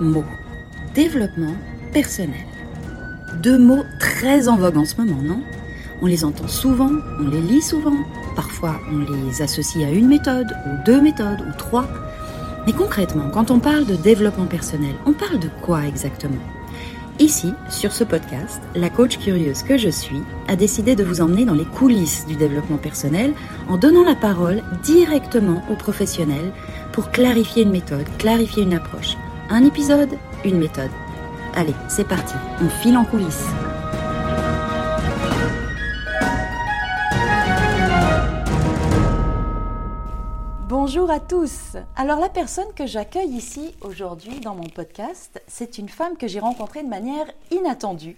mots. Développement personnel. Deux mots très en vogue en ce moment, non? On les entend souvent, on les lit souvent, parfois on les associe à une méthode, ou deux méthodes, ou trois. Mais concrètement, quand on parle de développement personnel, on parle de quoi exactement? Ici, sur ce podcast, la coach curieuse que je suis a décidé de vous emmener dans les coulisses du développement personnel en donnant la parole directement aux professionnels pour clarifier une méthode, clarifier une approche. Un épisode, une méthode. Allez, c'est parti, on file en coulisses. Bonjour à tous. Alors la personne que j'accueille ici aujourd'hui dans mon podcast, c'est une femme que j'ai rencontrée de manière inattendue.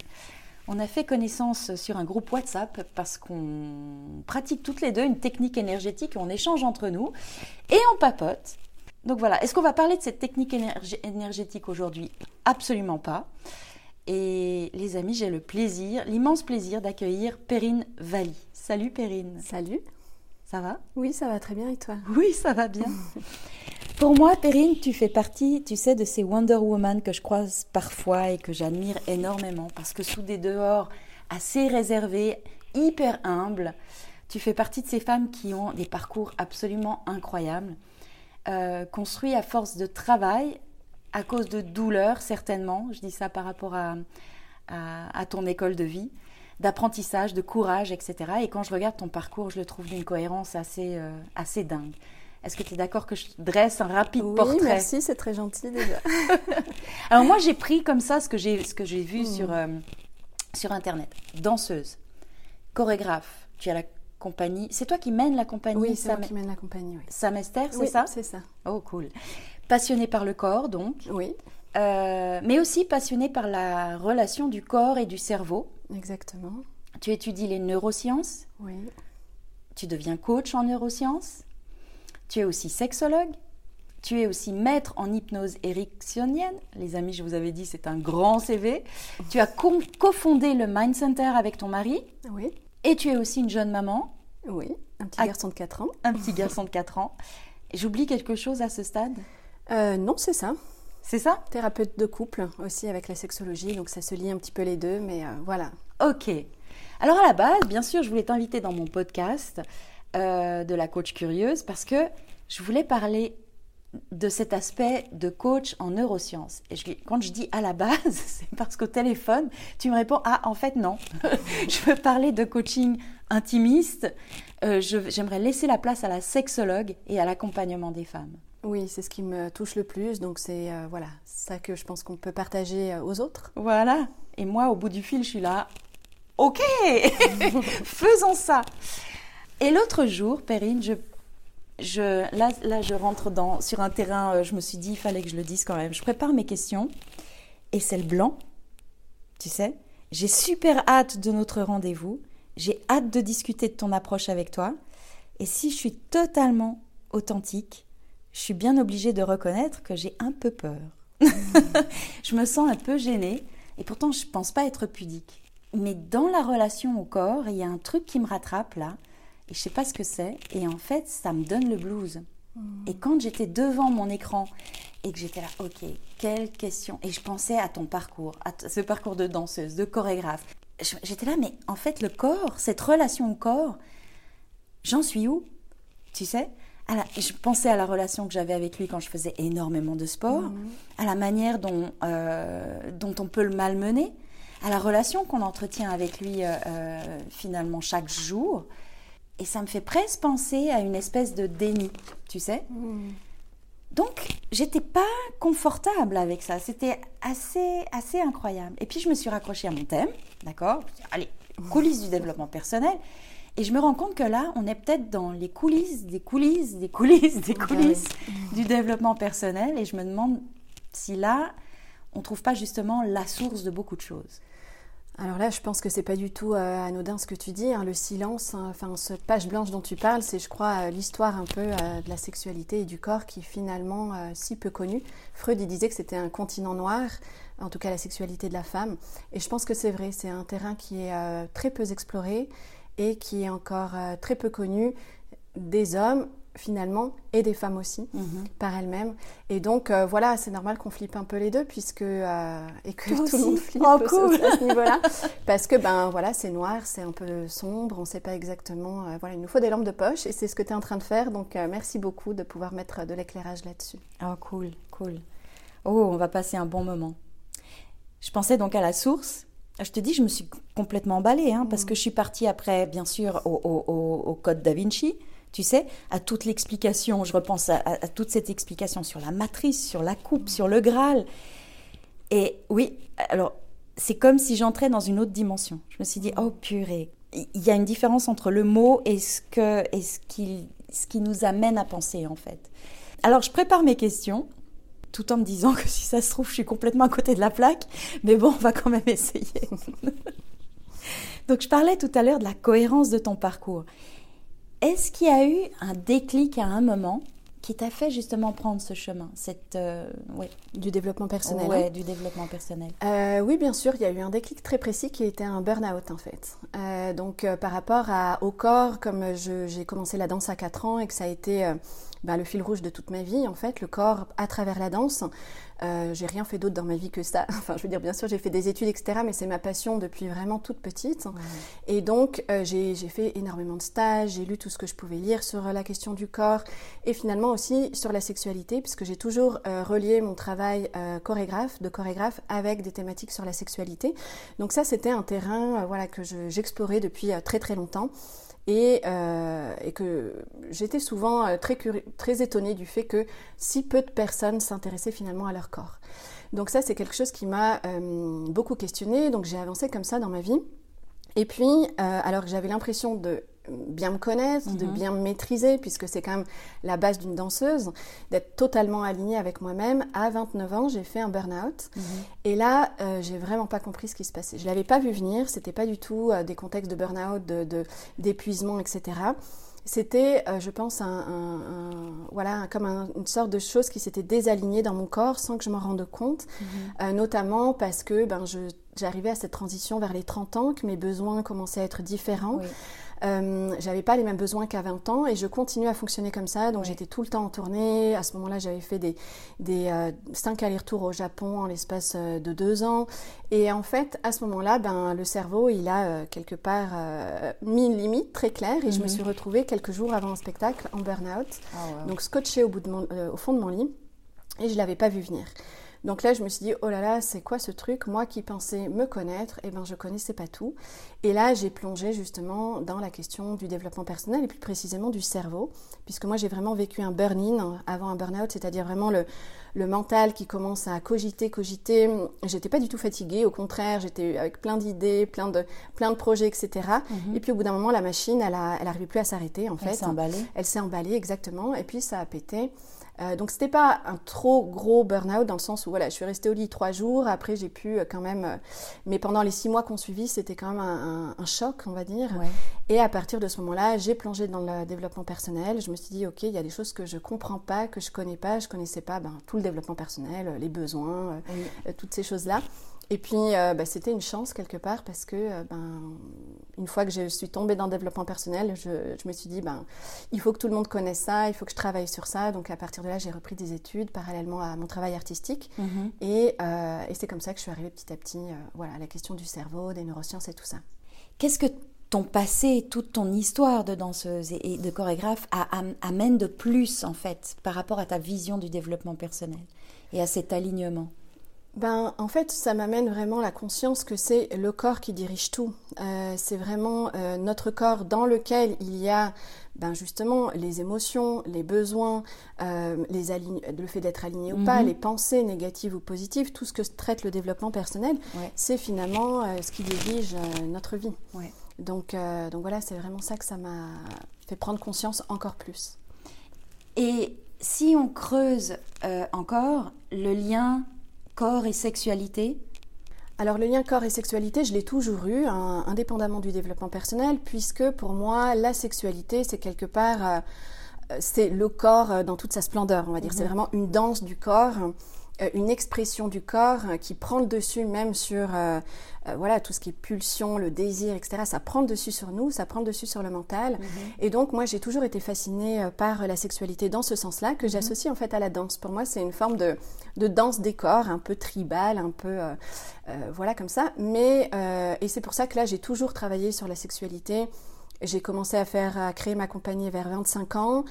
On a fait connaissance sur un groupe WhatsApp parce qu'on pratique toutes les deux une technique énergétique, on échange entre nous et on papote. Donc voilà, est-ce qu'on va parler de cette technique énergétique aujourd'hui? Absolument pas. Et les amis, j'ai le plaisir, l'immense plaisir d'accueillir Perrine Valli. Salut Perrine. Salut. Ça va? Oui, ça va très bien et toi? Oui, ça va bien. Pour moi, Perrine, tu fais partie, tu sais, de ces Wonder Woman que je croise parfois et que j'admire énormément parce que sous des dehors assez réservés, hyper humbles, tu fais partie de ces femmes qui ont des parcours absolument incroyables euh, construit à force de travail, à cause de douleurs certainement, je dis ça par rapport à, à, ton école de vie, d'apprentissage, de courage, etc. Et quand je regarde ton parcours, je le trouve d'une cohérence assez, euh, assez dingue. Est-ce que tu es d'accord que je dresse un rapide oui, portrait merci, c'est très gentil déjà. Alors moi, j'ai pris comme ça ce que j'ai, ce que j'ai vu mmh. sur, euh, sur Internet. Danseuse, chorégraphe, tu as la compagnie. C'est toi qui mènes la compagnie Oui, c'est moi qui mène la compagnie. Oui. Samester, c'est ça c'est ça. Oh, cool. Passionné par le corps, donc. Oui. Euh, mais aussi passionné par la relation du corps et du cerveau. Exactement. Tu étudies les neurosciences. Oui. Tu deviens coach en neurosciences. Tu es aussi sexologue. Tu es aussi maître en hypnose ericksonienne. Les amis, je vous avais dit, c'est un grand CV. Tu as cofondé le Mind Center avec ton mari. Oui. Et tu es aussi une jeune maman. Oui, un petit garçon de 4 ans. Un petit garçon de 4 ans. J'oublie quelque chose à ce stade? Euh, Non, c'est ça. C'est ça? Thérapeute de couple aussi avec la sexologie, donc ça se lie un petit peu les deux, mais euh, voilà. Ok. Alors à la base, bien sûr, je voulais t'inviter dans mon podcast euh, de la coach curieuse parce que je voulais parler de cet aspect de coach en neurosciences. Et quand je dis à la base, c'est parce qu'au téléphone, tu me réponds Ah, en fait, non. je veux parler de coaching intimiste. Euh, j'aimerais laisser la place à la sexologue et à l'accompagnement des femmes. Oui, c'est ce qui me touche le plus. Donc, c'est euh, voilà, ça que je pense qu'on peut partager euh, aux autres. Voilà. Et moi, au bout du fil, je suis là. Ok, faisons ça. Et l'autre jour, Perrine, je je, là, je rentre sur un terrain, euh, je me suis dit, il fallait que je le dise quand même. Je prépare mes questions et c'est le blanc, tu sais. J'ai super hâte de notre rendez-vous. J'ai hâte de discuter de ton approche avec toi. Et si je suis totalement authentique, je suis bien obligée de reconnaître que j'ai un peu peur. je me sens un peu gênée et pourtant je ne pense pas être pudique. Mais dans la relation au corps, il y a un truc qui me rattrape là et je sais pas ce que c'est. Et en fait, ça me donne le blues. Hmm. Et quand j'étais devant mon écran et que j'étais là, ok, quelle question Et je pensais à ton parcours, à ce parcours de danseuse, de chorégraphe. J'étais là, mais en fait, le corps, cette relation au corps, j'en suis où? Tu sais? Je pensais à la relation que j'avais avec lui quand je faisais énormément de sport, hmm. à la manière dont, euh, dont on peut le malmener, à la relation qu'on entretient avec lui euh, euh, finalement chaque jour. Et ça me fait presque penser à une espèce de déni, tu sais. Hmm. Donc, j'étais pas confortable avec ça. C'était assez, assez incroyable. Et puis, je me suis raccrochée à mon thème, d'accord? Allez, coulisses du développement personnel. Et je me rends compte que là, on est peut-être dans les coulisses, des coulisses, des coulisses, des coulisses du développement personnel. Et je me demande si là, on trouve pas justement la source de beaucoup de choses. Alors là, je pense que c'est pas du tout euh, anodin ce que tu dis. Hein. le silence, hein, enfin, cette page blanche dont tu parles, c'est, je crois, euh, l'histoire un peu euh, de la sexualité et du corps qui finalement si peu connue. Freud disait que c'était un continent noir, en tout cas la sexualité de la femme. Et je pense que c'est vrai. C'est un terrain qui est très peu exploré et qui est encore très peu connu des hommes finalement et des femmes aussi Mhm. par elles-mêmes. Et donc euh, voilà, c'est normal qu'on flippe un peu les deux puisque euh, et que Toi tout le monde flippe Oh, cool. à ce niveau-là parce que ben voilà, c'est noir, c'est un peu sombre, on ne sait pas exactement. euh, voilà, il nous faut des lampes de poche et c'est ce que tu es en train de faire. Donc merci beaucoup de pouvoir mettre de l'éclairage là-dessus. Oh, cool, cool. Oh, on va passer un bon moment. Je pensais donc à la source. Je te dis, je me suis complètement emballée, hein, parce que je suis partie après, bien sûr, au, au- au- au code Da Vinci, tu sais, à toute l'explication. Je repense à, toute cette explication sur la matrice, sur la coupe, sur le Graal. Et oui, alors, c'est comme si j'entrais dans une autre dimension. Je me suis dit, oh purée, il y a une différence entre le mot et ce, que, ce, qui, ce qui nous amène à penser, en fait. Alors, je prépare mes questions, tout en me disant que si ça se trouve, je suis complètement à côté de la plaque, mais bon, on va quand même essayer. Donc, je parlais tout à l'heure de la cohérence de ton parcours. Est-ce qu'il y a eu un déclic à un moment qui t'a fait justement prendre ce chemin, cette, euh, ouais, Du développement personnel. ouais, hein. du développement personnel Euh, oui, bien sûr, il y a eu un déclic très précis qui était un burn-out en fait. Euh, donc par rapport à, au corps, comme j'ai commencé la danse à 4 ans et que ça a été bah, le fil rouge de toute ma vie en fait, le corps à travers la danse, euh, j'ai rien fait d'autre dans ma vie que ça. Enfin, je veux dire, bien sûr, j'ai fait des études, etc., mais c'est ma passion depuis vraiment toute petite. Et donc, euh, j'ai fait énormément de stages, j'ai lu tout ce que je pouvais lire sur euh, la question du corps et finalement aussi sur la sexualité, puisque j'ai toujours euh, relié mon travail chorégraphe, de chorégraphe avec des thématiques sur la sexualité. Donc ça, c'était un terrain voilà, que je- j'explorais depuis très très longtemps. Et, euh, et que j'étais souvent euh, très, très étonnée du fait que si peu de personnes s'intéressaient finalement à leur corps. Donc ça, c'est quelque chose qui m'a euh, beaucoup questionnée. Donc j'ai avancé comme ça dans ma vie. Et puis, alors que j'avais l'impression de bien me connaître, de Mhm. bien me maîtriser, puisque c'est quand même la base d'une danseuse, d'être totalement alignée avec moi-même, à 29 ans, j'ai fait un burn-out. Et là, euh, j'ai vraiment pas compris ce qui se passait. Je l'avais pas vu venir, c'était pas du tout euh, des contextes de burn-out, de- de- d'épuisement, etc. C'était, euh, je pense, un, un- un- voilà, comme un- une sorte de chose qui s'était désalignées dans mon corps sans que je m'en rende compte, Euh, notamment parce que ben, je- j'arrivais à cette transition vers les 30 ans, que mes besoins commençaient à être différents. Oui. Euh, j'avais pas les mêmes besoins qu'à 20 ans et je continuais à fonctionner comme ça. Donc Oui. j'étais tout le temps en tournée. À ce moment-là, j'avais fait des, des euh, cinq allers-retours au Japon en l'espace euh, de deux ans. Et en fait, à ce moment-là, ben, le cerveau, il a euh, quelque part euh, mis une limite très claire et je me Mhm. suis retrouvée quelques jours avant un spectacle en burn-out. Ah. Donc scotché au, bout de mon- au fond de mon lit et je l'avais pas vu venir. Donc là, je me suis dit, oh là là, c'est quoi ce truc? Moi qui pensais me connaître, eh ben, je connaissais pas tout. Et là, j'ai plongé justement dans la question du développement personnel et plus précisément du cerveau, puisque moi, j'ai vraiment vécu un burn-in avant un burn-out, c'est-à-dire vraiment le, le mental qui commence à cogiter, cogiter. J'étais pas du tout fatiguée, au contraire, j'étais avec plein d'idées, plein de, plein de projets, etc. Mhm. Et puis au bout d'un moment, la machine, elle, a, elle arrivait plus à s'arrêter, en Elle fait. s'est emballée. Elle s'est emballée exactement et puis ça a pété. Euh, donc c'était pas un trop gros burn-out dans le sens où voilà, je suis restée au lit trois jours. Après j'ai pu euh, quand même, euh, mais pendant les six mois qu'on suivit, c'était quand même un, un- un choc, on va dire. Ouais. Et à partir de ce moment-là, j'ai plongé dans le développement personnel. Je me suis dit ok, il y a des choses que je comprends pas, que je connais pas. Je connaissais pas ben, tout le développement personnel, euh, les besoins, Oui. euh, toutes ces choses-là. Et puis, euh, bah, c'était une chance quelque part parce que, euh, ben, une fois que je suis tombée dans le développement personnel, je, je me suis dit, ben, il faut que tout le monde connaisse ça, il faut que je travaille sur ça. Donc, à partir de là, j'ai repris des études parallèlement à mon travail artistique. Mhm. Et, euh, et c'est comme ça que je suis arrivée petit à petit, voilà, à la question du cerveau, des neurosciences et tout ça. Qu'est-ce que ton passé, toute ton histoire de danseuse et de chorégraphe amène de plus, en fait, par rapport à ta vision du développement personnel et à cet alignement? Ben, en fait, ça m'amène vraiment la conscience que c'est le corps qui dirige tout. Euh, c'est vraiment euh, notre corps dans lequel il y a ben, justement les émotions, les besoins, euh, les le fait d'être aligné ou pas, Mhm. les pensées négatives ou positives, tout ce que traite le développement personnel, Ouais. c'est finalement ce qui dirige notre vie. Ouais. Donc, donc voilà, c'est vraiment ça que ça m'a fait prendre conscience encore plus. Et si on creuse encore le lien corps et sexualité, Alors le lien corps et sexualité, je l'ai toujours eu, hein, indépendamment du développement personnel, puisque pour moi, la sexualité, c'est quelque part, euh, c'est le corps euh, dans toute sa splendeur, on va dire. C'est Mhm. vraiment une danse du corps une expression du corps qui prend le dessus même sur voilà tout ce qui est pulsion, le désir, etc. Ça prend le dessus sur nous, ça prend le dessus sur le mental. Mhm. Et donc moi j'ai toujours été fascinée par la sexualité dans ce sens-là que mhm. j'associe en fait à la danse. Pour moi c'est une forme de, de danse des corps, un peu tribal, un peu voilà comme ça. Mais et c'est pour ça que là j'ai toujours travaillé sur la sexualité j'ai commencé à faire, à créer ma compagnie vers 25 ans.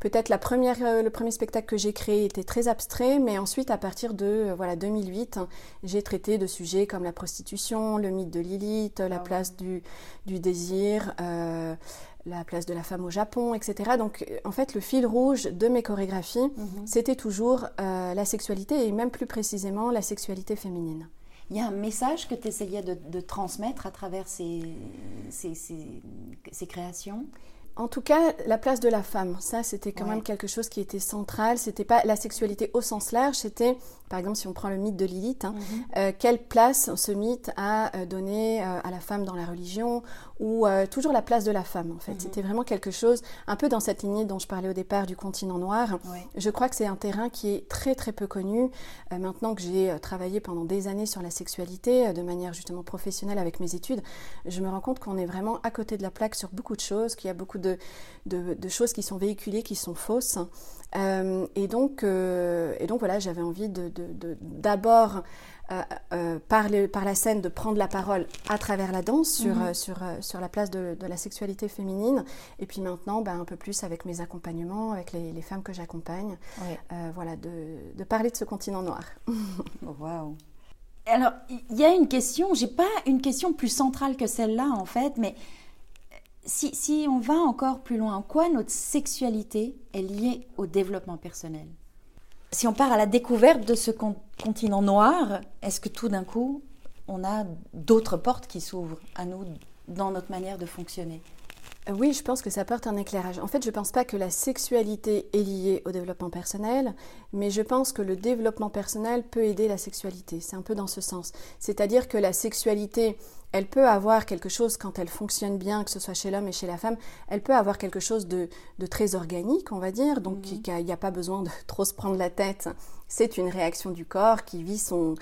Peut-être la première, euh, le premier spectacle que j'ai créé était très abstrait, mais ensuite, à partir de euh, voilà 2008, j'ai traité de sujets comme la prostitution, le mythe de Lilith, la ah place du, du désir, euh, la place de la femme au Japon, etc. Donc, en fait, le fil rouge de mes chorégraphies, mhm. c'était toujours la sexualité et même plus précisément la sexualité féminine il y a un message que tu essayais de, transmettre à travers ces, ces créations? En tout cas, la place de la femme, ça c'était quand même quelque chose qui était central. C'était pas la sexualité au sens large, c'était, par exemple, si on prend le mythe de Lilith, hein, mhm. euh, quelle place ce mythe a euh, donné euh, à la femme dans la religion ou toujours la place de la femme en fait. Mhm. C'était vraiment quelque chose, un peu dans cette lignée dont je parlais au départ du continent noir. Je crois que c'est un terrain qui est très très peu connu. maintenant que j'ai travaillé pendant des années sur la sexualité de manière justement professionnelle avec mes études, je me rends compte qu'on est vraiment à côté de la plaque sur beaucoup de choses, qu'il y a beaucoup de de, choses qui sont véhiculées, qui sont fausses. Euh, et, donc, euh, et donc voilà, j'avais envie d'abord, euh, par, par, la scène, de prendre la parole à travers la danse sur, mhm. sur, sur la place de, la sexualité féminine. Et puis maintenant, ben, un peu plus avec mes accompagnements, avec les, femmes que j'accompagne. voilà, de, parler de ce continent noir. Waouh! Alors, il y a une question, j'ai pas une question plus centrale que celle-là en fait, mais si, on va encore plus loin, en quoi notre sexualité est liée au développement personnel? Si on part à la découverte de ce continent noir, est-ce que tout d'un coup, on a d'autres portes qui s'ouvrent à nous dans notre manière de fonctionner? Euh, oui, je pense que ça porte un éclairage. En fait, je ne pense pas que la sexualité est liée au développement personnel, mais je pense que le développement personnel peut aider la sexualité. C'est un peu dans ce sens. C'est-à-dire que la sexualité elle peut avoir quelque chose, quand elle fonctionne bien, que ce soit chez l'homme et chez la femme, elle peut avoir quelque chose de, très organique, on va dire, donc mhm. il n'y a, pas besoin de trop se prendre la tête. C'est une réaction du corps qui vit son...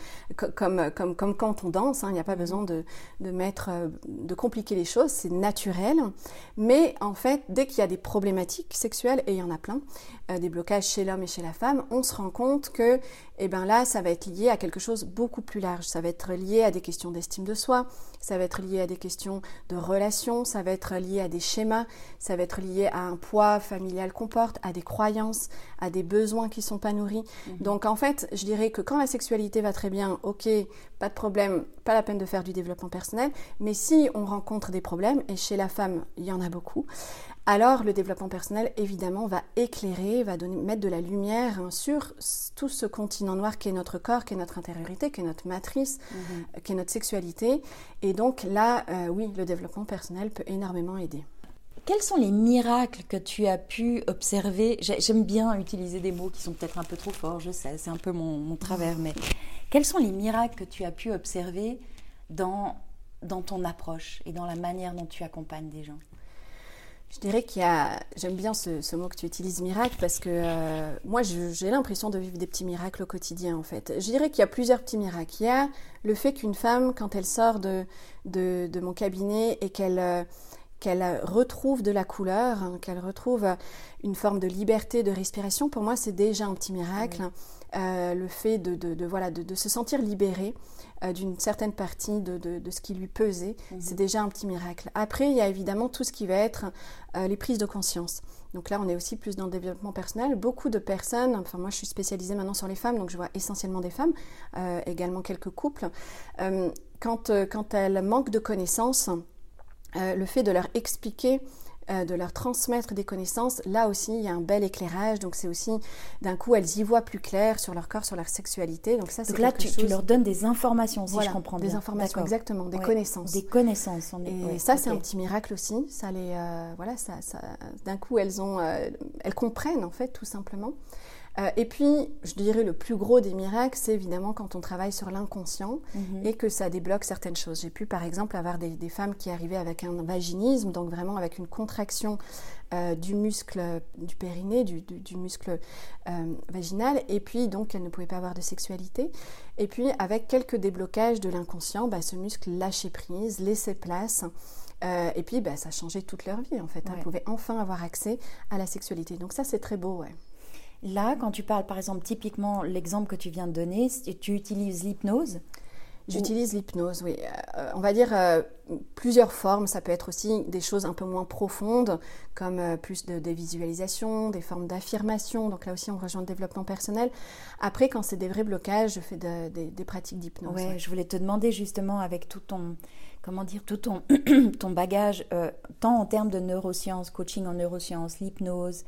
comme, comme, comme quand on danse, hein, il n'y a pas mhm. besoin de, de, mettre, euh, de compliquer les choses, c'est naturel. Mais en fait, dès qu'il y a des problématiques sexuelles, et il y en a plein, euh, des blocages chez l'homme et chez la femme, on se rend compte que eh bien là, ça va être lié à quelque chose beaucoup plus large. Ça va être lié à des questions d'estime de soi, ça va être lié à des questions de relations, ça va être lié à des schémas, ça va être lié à un poids familial qu'on porte, à des croyances, à des besoins qui sont pas nourris. Mhm. Donc en fait, je dirais que quand la sexualité va très bien, ok, pas de problème, pas la peine de faire du développement personnel, mais si on rencontre des problèmes, et chez la femme, il y en a beaucoup, alors le développement personnel, évidemment, va éclairer, va donner, mettre de la lumière hein, sur tout ce continent noir qui est notre corps, qui est notre intériorité, qui est notre matrice, mhm. qui est notre sexualité. Et donc là, euh, oui, le développement personnel peut énormément aider. Quels sont les miracles que tu as pu observer? J'aime bien utiliser des mots qui sont peut-être un peu trop forts, je sais, c'est un peu mon, mon, travers, mais quels sont les miracles que tu as pu observer dans, dans ton approche et dans la manière dont tu accompagnes des gens? Je dirais qu'il y a, j'aime bien ce, mot que tu utilises, miracle, parce que euh, moi j'ai l'impression de vivre des petits miracles au quotidien en fait. Je dirais qu'il y a plusieurs petits miracles. Il y a le fait qu'une femme, quand elle sort de, de, mon cabinet et qu'elle euh, qu'elle retrouve de la couleur, hein, qu'elle retrouve une forme de liberté de respiration, pour moi c'est déjà un petit miracle. Euh, le fait de, de, voilà, de, se sentir libérée euh, d'une certaine partie de, ce qui lui pesait, mhm. c'est déjà un petit miracle. Après, il y a évidemment tout ce qui va être euh, les prises de conscience. Donc là, on est aussi plus dans le développement personnel. Beaucoup de personnes, enfin moi je suis spécialisée maintenant sur les femmes, donc je vois essentiellement des femmes, également quelques couples, quand, quand elles manquent de connaissances, le fait de leur expliquer euh, de leur transmettre des connaissances, là aussi il y a un bel éclairage. Donc c'est aussi d'un coup elles y voient plus clair sur leur corps, sur leur sexualité. Donc ça c'est là tu, tu, leur donnes des informations si je comprends bien. Des informations exactement, des connaissances. Des connaissances. Et ça c'est un petit miracle aussi. Ça les euh, voilà ça, d'un coup elles ont euh, elles comprennent en fait tout simplement. Euh, et puis, je dirais le plus gros des miracles, c'est évidemment quand on travaille sur l'inconscient Mhm. et que ça débloque certaines choses. J'ai pu, par exemple, avoir des, des femmes qui arrivaient avec un vaginisme, donc vraiment avec une contraction euh, du muscle du périnée, du, du- du muscle euh, vaginal, et puis donc elles ne pouvaient pas avoir de sexualité. Et puis avec quelques déblocages de l'inconscient, bah, ce muscle lâchait prise, laissait place. euh, et puis bah, ça changeait toute leur vie en fait. Ouais. Elles pouvaient enfin avoir accès à la sexualité. Donc ça c'est très beau, ouais. Là, quand tu parles, par exemple, typiquement l'exemple que tu viens de donner, tu utilises l'hypnose. J'utilise l'hypnose, oui. Euh, on va dire euh, plusieurs formes. Ça peut être aussi des choses un peu moins profondes, comme euh, plus de, des visualisations, des formes d'affirmation. Donc là aussi, on rejoint le développement personnel. Après, quand c'est des vrais blocages, je fais de- des- des pratiques d'hypnose. Ouais, ouais. je voulais te demander justement avec tout ton, comment dire, tout ton, ton bagage, tant en termes de neurosciences, coaching en neurosciences, l'hypnose.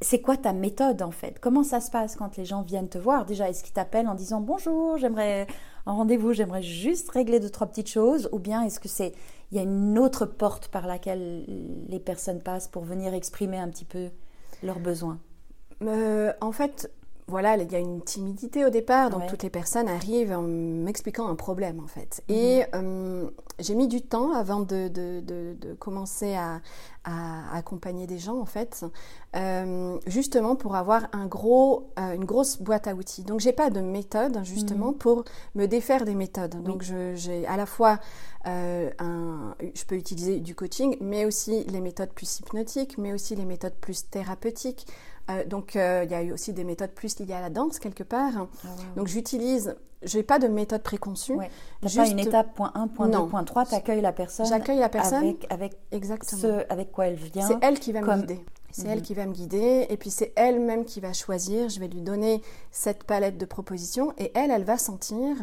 C'est quoi ta méthode en fait? Comment ça se passe quand les gens viennent te voir? Déjà, est-ce qu'ils t'appellent en disant bonjour, j'aimerais un rendez-vous, j'aimerais juste régler deux trois petites choses, ou bien est-ce que c'est il y a une autre porte par laquelle les personnes passent pour venir exprimer un petit peu leurs besoins? Euh, en fait, voilà, il y a une timidité au départ, donc Ouais. toutes les personnes arrivent en m'expliquant un problème en fait. Et euh, j'ai mis du temps avant de, de- de- de commencer à, à accompagner des gens en fait, euh, justement pour avoir un gros, euh, une grosse boîte à outils. Donc j'ai pas de méthode justement pour me défaire des méthodes. Donc j'ai à la fois un, je peux utiliser du coaching, mais aussi les méthodes plus hypnotiques, mais aussi les méthodes plus thérapeutiques. Euh, donc euh, il y a eu aussi des méthodes plus liées à la danse quelque part. Donc j'utilise, j'ai pas de méthode préconçue. Ouais. T'as pas Juste- une étape point 1, point 2, Non. point 3, t'accueilles la personne. J'accueille la personne avec, avec exactement. ce avec quoi elle vient. C'est elle qui va comme- me guider. C'est Mhm. elle qui va me guider et puis c'est elle-même qui va choisir. Je vais lui donner cette palette de propositions et elle, elle va sentir,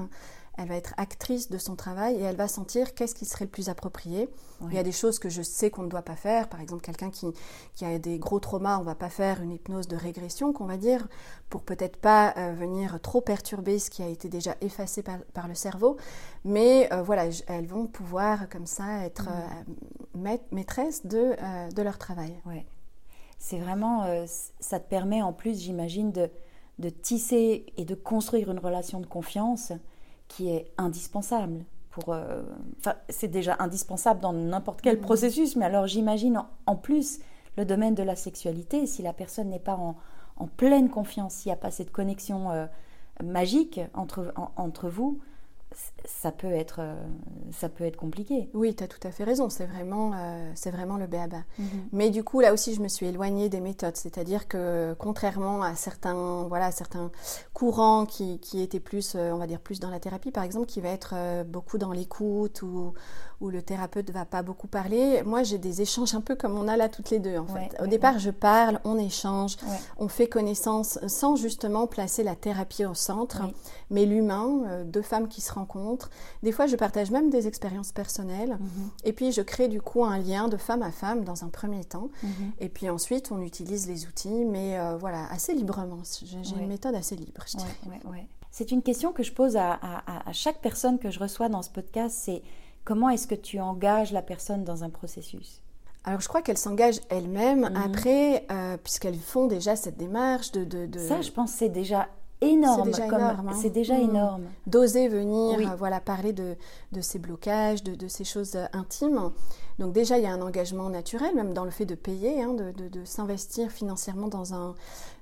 elle va être actrice de son travail et elle va sentir qu'est-ce qui serait le plus approprié. Il y a des choses que je sais qu'on ne doit pas faire. Par exemple, quelqu'un qui, qui a des gros traumas, on va pas faire une hypnose de régression, qu'on va dire, pour peut-être pas euh, venir trop perturber ce qui a été déjà effacé par, par le cerveau. Mais euh, voilà, elles vont pouvoir comme ça être euh, maît- maîtresses de, euh, de leur travail. Ouais. C'est vraiment, euh, ça te permet en plus, j'imagine, de, de tisser et de construire une relation de confiance qui est indispensable. Pour, euh, enfin, c'est déjà indispensable dans n'importe quel processus, mais alors j'imagine en, en plus le domaine de la sexualité, si la personne n'est pas en, en pleine confiance, s'il n'y a pas cette connexion euh, magique entre, en- entre vous, ça peut être, euh, ça peut être compliqué. Oui, tu as tout à fait raison, c'est vraiment, euh, c'est vraiment le béaba. Mais du coup, là aussi, je me suis éloignée des méthodes, c'est-à-dire que contrairement à certains, voilà, certains courants qui, qui étaient plus, euh, on va dire, plus dans la thérapie, par exemple, qui va être euh, beaucoup dans l'écoute ou où le thérapeute va pas beaucoup parler, moi, j'ai des échanges un peu comme on a là toutes les deux, en Ouais, fait. Au ouais, départ, je parle, on échange, on fait connaissance sans justement placer la thérapie au centre, mais l'humain, euh, deux femmes qui se rencontrent. Des fois, je partage même des expériences personnelles. Mhm. Et puis, je crée du coup un lien de femme à femme dans un premier temps. Mhm. Et puis ensuite, on utilise les outils, mais euh, voilà, assez librement. J'ai Ouais. une méthode assez libre, je dirais. Ouais, ouais, ouais. C'est une question que je pose à, à- à chaque personne que je reçois dans ce podcast, c'est comment est-ce que tu engages la personne dans un processus? Alors, je crois qu'elles s'engagent elles-mêmes Mhm. après, euh, puisqu'elles font déjà cette démarche de... de, de- Ça, je pense, c'est déjà énorme. C'est déjà comme- énorme, hein. C'est déjà Mm. énorme. d'oser venir Oui. euh, voilà parler de, de ces blocages, de, de ces choses euh, intimes. Donc déjà, il y a un engagement naturel, même dans le fait de payer, hein, de, de- s'investir financièrement dans un,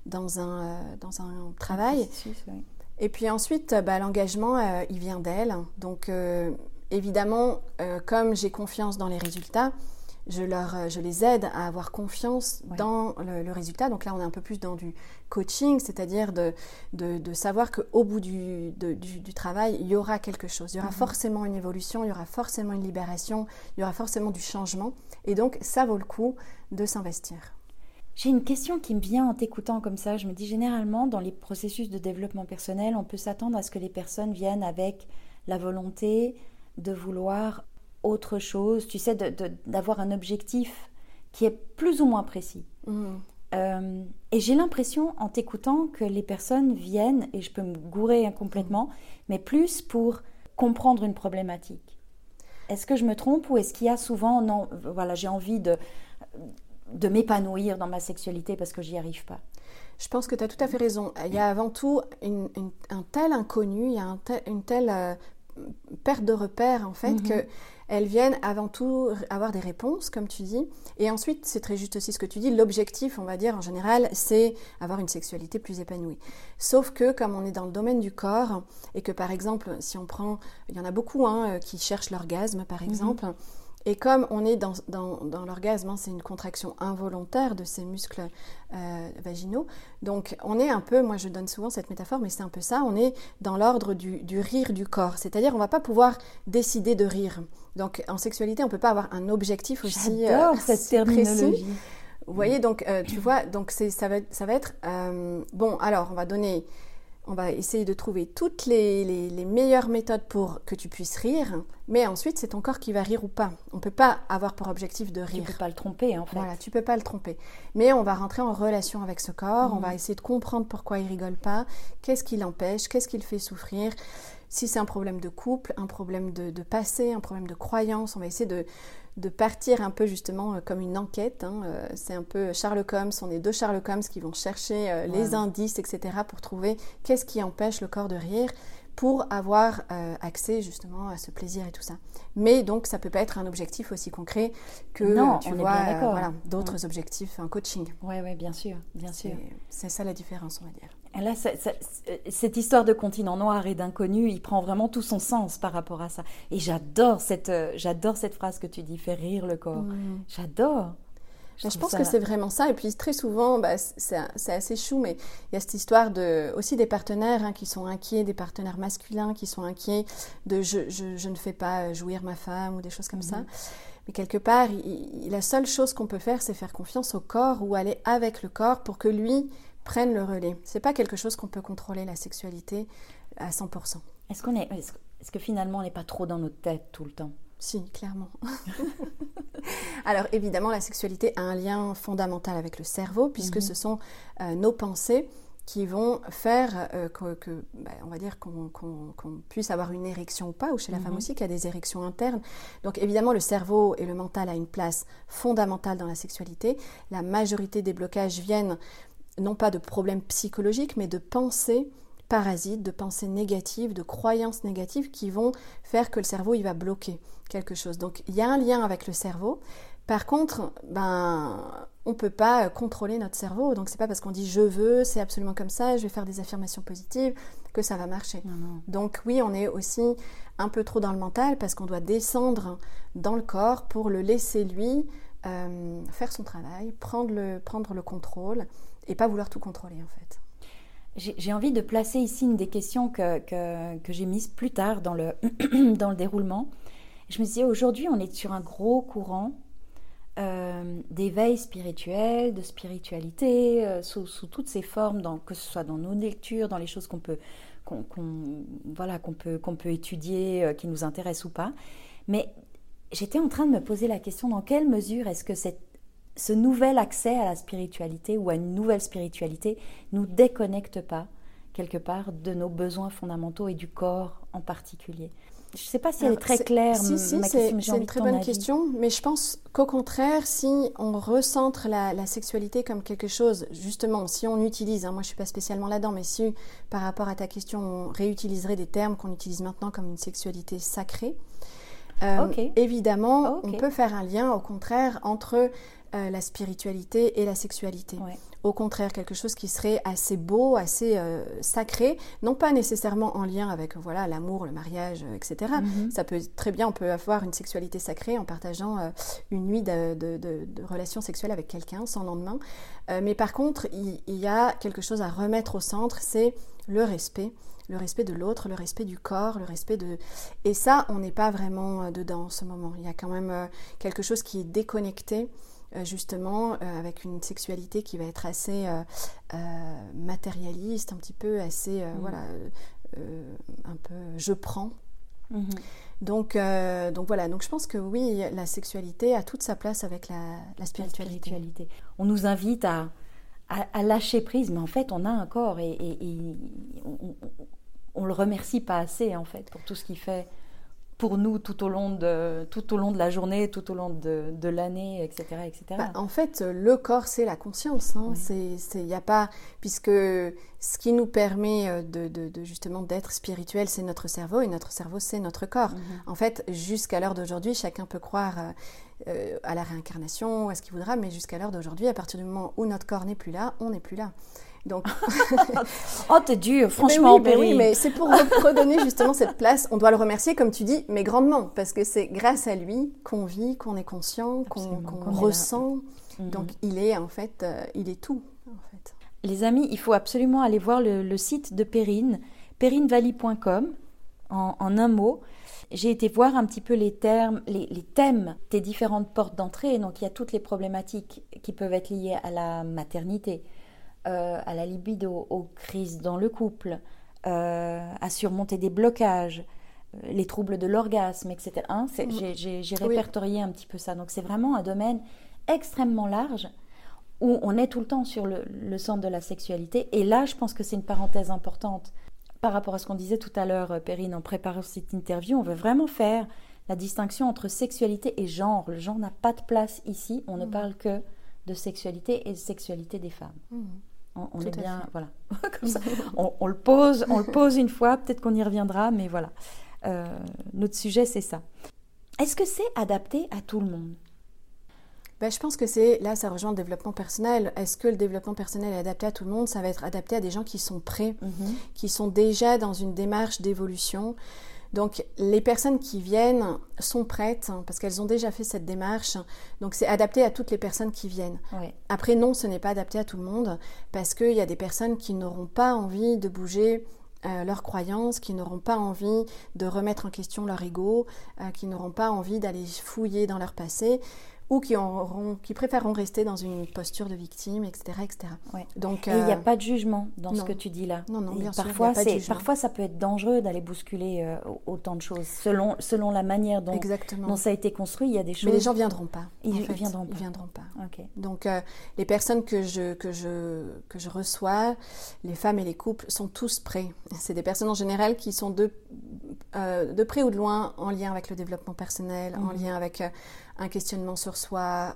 dans un, euh, dans un travail. Et puis ensuite, bah, l'engagement, euh, il vient d'elle. Donc euh, évidemment, comme j'ai confiance dans les résultats, je, leur, euh, je les aide à avoir confiance dans le, le résultat. Donc là, on est un peu plus dans du coaching, c'est-à-dire de, de, de savoir qu'au bout du, de- du, du travail, il y aura quelque chose. Il y aura Mhm. forcément une évolution, il y aura forcément une libération, il y aura forcément du changement. Et donc, ça vaut le coup de s'investir. J'ai une question qui me vient en t'écoutant comme ça. Je me dis généralement, dans les processus de développement personnel, on peut s'attendre à ce que les personnes viennent avec la volonté de vouloir autre chose, tu sais, d'avoir un objectif qui est plus ou moins précis. Mhm. Euh, et j'ai l'impression, en t'écoutant, que les personnes viennent, et je peux me gourer complètement, mais plus pour comprendre une problématique. Est-ce que je me trompe ou est-ce qu'il y a souvent, non, voilà, j'ai envie de, de m'épanouir dans ma sexualité parce que j'y arrive pas? Je pense que tu as tout à fait raison. Il y a avant tout un tel inconnu, il y a une telle euh, perte de repère en fait mhm. que elles viennent avant tout avoir des réponses, comme tu dis. Et ensuite, c'est très juste aussi ce que tu dis, l'objectif, on va dire en général, c'est avoir une sexualité plus épanouie. Sauf que comme on est dans le domaine du corps, et que par exemple, si on prend, il y en a beaucoup hein, euh, qui cherchent l'orgasme, par mhm. exemple, et comme on est dans, dans, l'orgasme, hein, c'est une contraction involontaire de ces muscles euh, vaginaux, donc on est un peu, moi je donne souvent cette métaphore, mais c'est un peu ça, on est dans l'ordre du, du, rire du corps, c'est-à-dire on va pas pouvoir décider de rire. Donc en sexualité, on peut pas avoir un objectif aussi euh, cette terminologie. Vous voyez, donc euh, tu vois, donc ça va, ça va être bon. Alors on va donner on va essayer de trouver toutes les, meilleures méthodes pour que tu puisses rire, mais ensuite c'est ton corps qui va rire ou pas. On ne peut pas avoir pour objectif de rire. Tu peux pas le tromper en fait. Voilà, tu peux pas le tromper. Mais on va rentrer en relation avec ce corps, on va mhm. essayer de comprendre pourquoi il rigole pas, qu'est-ce qui l'empêche, qu'est-ce qui le fait souffrir. Si c'est un problème de couple, un problème de passé, un problème de croyance, on va essayer de, de partir un peu justement euh, comme une enquête. Hein, euh, c'est un peu Sherlock Holmes, on est deux Sherlock Holmes qui vont chercher euh, les indices, etc., pour trouver qu'est-ce qui empêche le corps de rire pour avoir accès justement à ce plaisir et tout ça. Mais donc ça peut pas être un objectif aussi concret que non, tu on vois voilà, d'autres objectifs en coaching. Oui, ouais, bien sûr, bien sûr. C'est ça la différence, on va dire. Là, cette histoire de continent noir et d'inconnu, il prend vraiment tout son sens par rapport à ça. Et j'adore cette, euh, j'adore cette phrase que tu dis, faire rire le corps. Mm. J'adore. Je, pense que c'est vraiment ça. Et puis très souvent, bah, c'est assez chou, mais il y a cette histoire de, aussi des partenaires hein, qui sont inquiets, des partenaires masculins qui sont inquiets de je, je, ne fais pas jouir ma femme ou des choses comme ça. Mm-hmm. Mais quelque part, la seule chose qu'on peut faire, c'est faire confiance au corps ou aller avec le corps pour que lui prennent le relais. C'est pas quelque chose qu'on peut contrôler la sexualité à 100%. Est-ce qu'on est, est-ce que finalement on n'est pas trop dans notre tête tout le temps? Si, clairement. Alors évidemment, la sexualité a un lien fondamental avec le cerveau puisque mhm. ce sont euh, nos pensées qui vont faire euh, que, bah, on va dire qu'on puisse avoir une érection ou pas, ou chez la femme mhm. aussi, qu'il y a des érections internes. Donc évidemment, le cerveau et le mental a une place fondamentale dans la sexualité. La majorité des blocages viennent non pas de problèmes psychologiques, mais de pensées parasites, de pensées négatives, de croyances négatives qui vont faire que le cerveau il va bloquer quelque chose. Donc il y a un lien avec le cerveau. Par contre, ben on peut pas contrôler notre cerveau. Donc c'est pas parce qu'on dit je veux, c'est absolument comme ça, je vais faire des affirmations positives que ça va marcher. Donc oui, on est aussi un peu trop dans le mental parce qu'on doit descendre dans le corps pour le laisser lui euh, faire son travail, prendre le, prendre le contrôle et pas vouloir tout contrôler en fait. J'ai envie de placer ici une des questions que, que, j'ai mises plus tard dans le, dans le déroulement. Je me disais, aujourd'hui, on est sur un gros courant euh, d'éveil spirituel, de spiritualité, euh, sous, sous, toutes ses formes, que ce soit dans nos lectures, dans les choses qu'on peut, qu'on voilà, qu'on peut, qu'on peut étudier, qui nous intéressent ou pas. Mais j'étais en train de me poser la question dans quelle mesure est-ce que cette ce nouvel accès à la spiritualité ou à une nouvelle spiritualité nous déconnecte pas quelque part de nos besoins fondamentaux et du corps en particulier? Je ne sais pas si elle est très claire. Si, si, c'est une très bonne question, mais je pense qu'au contraire, si on recentre la, sexualité comme quelque chose, justement, si on utilise, hein, moi je ne suis pas spécialement là-dedans, mais si par rapport à ta question, on réutiliserait des termes qu'on utilise maintenant comme une sexualité sacrée, euh, évidemment, on peut faire un lien, au contraire, entre euh, la spiritualité et la sexualité. Au contraire, quelque chose qui serait assez beau, assez euh, sacré, non pas nécessairement en lien avec voilà l'amour, le mariage, etc. Mhm. Ça peut très bien, on peut avoir une sexualité sacrée en partageant une nuit de, de, relations sexuelles avec quelqu'un sans lendemain. mais par contre, il, y a quelque chose à remettre au centre, c'est le respect le respect de l'autre, le respect du corps, le respect de... Et ça, on n'est pas vraiment dedans en ce moment. Il y a quand même quelque chose qui est déconnecté euh, justement euh, avec une sexualité qui va être assez euh, matérialiste, un petit peu assez, mm. voilà, un peu je prends. Mm-hmm. Donc, donc voilà, donc je pense que oui, la sexualité a toute sa place avec la, spiritualité. On nous invite à, à, lâcher prise, mais en fait, on a un corps et, on, ne le remercie pas assez en fait pour tout ce qu'il fait pour nous tout au long de, tout au long de la journée, tout au long de, de l'année, etc. etc. Bah, en fait, le corps, c'est la conscience. Hein. C'est, il a pas, puisque ce qui nous permet euh, de, de, justement d'être spirituel, c'est notre cerveau, et notre cerveau, c'est notre corps. Mhm. En fait, jusqu'à l'heure d'aujourd'hui, chacun peut croire euh, à la réincarnation, à ce qu'il voudra, mais jusqu'à l'heure d'aujourd'hui, à partir du moment où notre corps n'est plus là, on n'est plus là. Donc... oh, t'es dur, franchement. Mais oui, mais, c'est pour redonner justement cette place. On doit le remercier, comme tu dis, mais grandement, parce que c'est grâce à lui qu'on vit, qu'on est conscient, qu'on ressent. Mhm. Donc, il est en fait, euh, il est tout. En fait. Les amis, il faut absolument aller voir le, site de Perrine, perrinevalley.com, en, en, un mot. J'ai été voir un petit peu les termes, les, les thèmes des différentes portes d'entrée. Donc, il y a toutes les problématiques qui peuvent être liées à la maternité, euh, à la libido, aux crises dans le couple, euh, à surmonter des blocages, euh, les troubles de l'orgasme, etc. Hein, mm. J'ai répertorié un petit peu ça. Donc c'est vraiment un domaine extrêmement large où on est tout le temps sur le, le centre de la sexualité. Et là, je pense que c'est une parenthèse importante par rapport à ce qu'on disait tout à l'heure, Perrine, en préparant cette interview. On veut vraiment faire la distinction entre sexualité et genre. Le genre n'a pas de place ici. On ne mm. parle que de sexualité et de sexualité des femmes. Mm. On, est bien, voilà, comme ça. On, le pose, on le pose une fois, peut-être qu'on y reviendra, mais voilà. Euh, notre sujet, c'est ça. Est-ce que c'est adapté à tout le monde? Ben, je pense que c'est là, ça rejoint le développement personnel. Est-ce que le développement personnel est adapté à tout le monde? Ça va être adapté à des gens qui sont prêts, mhm. qui sont déjà dans une démarche d'évolution. Donc les personnes qui viennent sont prêtes hein, parce qu'elles ont déjà fait cette démarche. Donc c'est adapté à toutes les personnes qui viennent. Après non, ce n'est pas adapté à tout le monde parce qu'il y a des personnes qui n'auront pas envie de bouger euh, leurs croyances, qui n'auront pas envie de remettre en question leur ego, euh, qui n'auront pas envie d'aller fouiller dans leur passé ou qui, auront, qui préféreront rester dans une posture de victime, etc. etc. Donc, il n'y a euh, pas de jugement dans ce que tu dis là. Non, non, bien parfois, sûr. parfois, ça peut être dangereux d'aller bousculer euh, autant de choses. Selon, selon la manière dont, dont, ça a été construit, il y a des choses... Mais les gens ne viendront pas. Ils ne viendront pas. Ils viendront pas. Donc, euh, les personnes que je, que, je, que je reçois, les femmes et les couples, sont tous prêts. C'est des personnes en général qui sont de, de près ou de loin en lien avec le développement personnel, en mhm. lien avec un questionnement sur soi,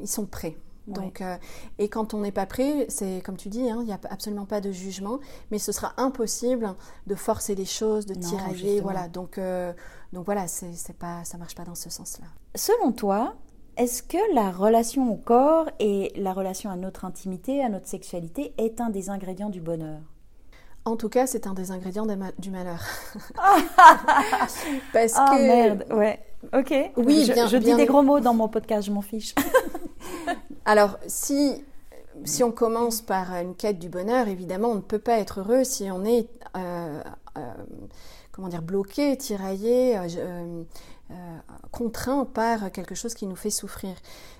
ils sont prêts. Donc, euh, et quand on n'est pas prêt, c'est comme tu dis, hein, il n'y a absolument pas de jugement, mais ce sera impossible de forcer les choses, de tirailler, voilà. Donc, euh, donc voilà, c'est pas, ça marche pas dans ce sens-là. Selon toi, est-ce que la relation au corps et la relation à notre intimité, à notre sexualité, est un des ingrédients du bonheur? En tout cas, c'est un des ingrédients du malheur. Parce oh, que merde, ouais. Ok. Oui, je, je dis des gros mots dans mon podcast, je m'en fiche. Alors, si si on commence par une quête du bonheur, évidemment, on ne peut pas être heureux si on est euh, euh, comment dire bloqué, tiraillé, euh, contraint par quelque chose qui nous fait souffrir.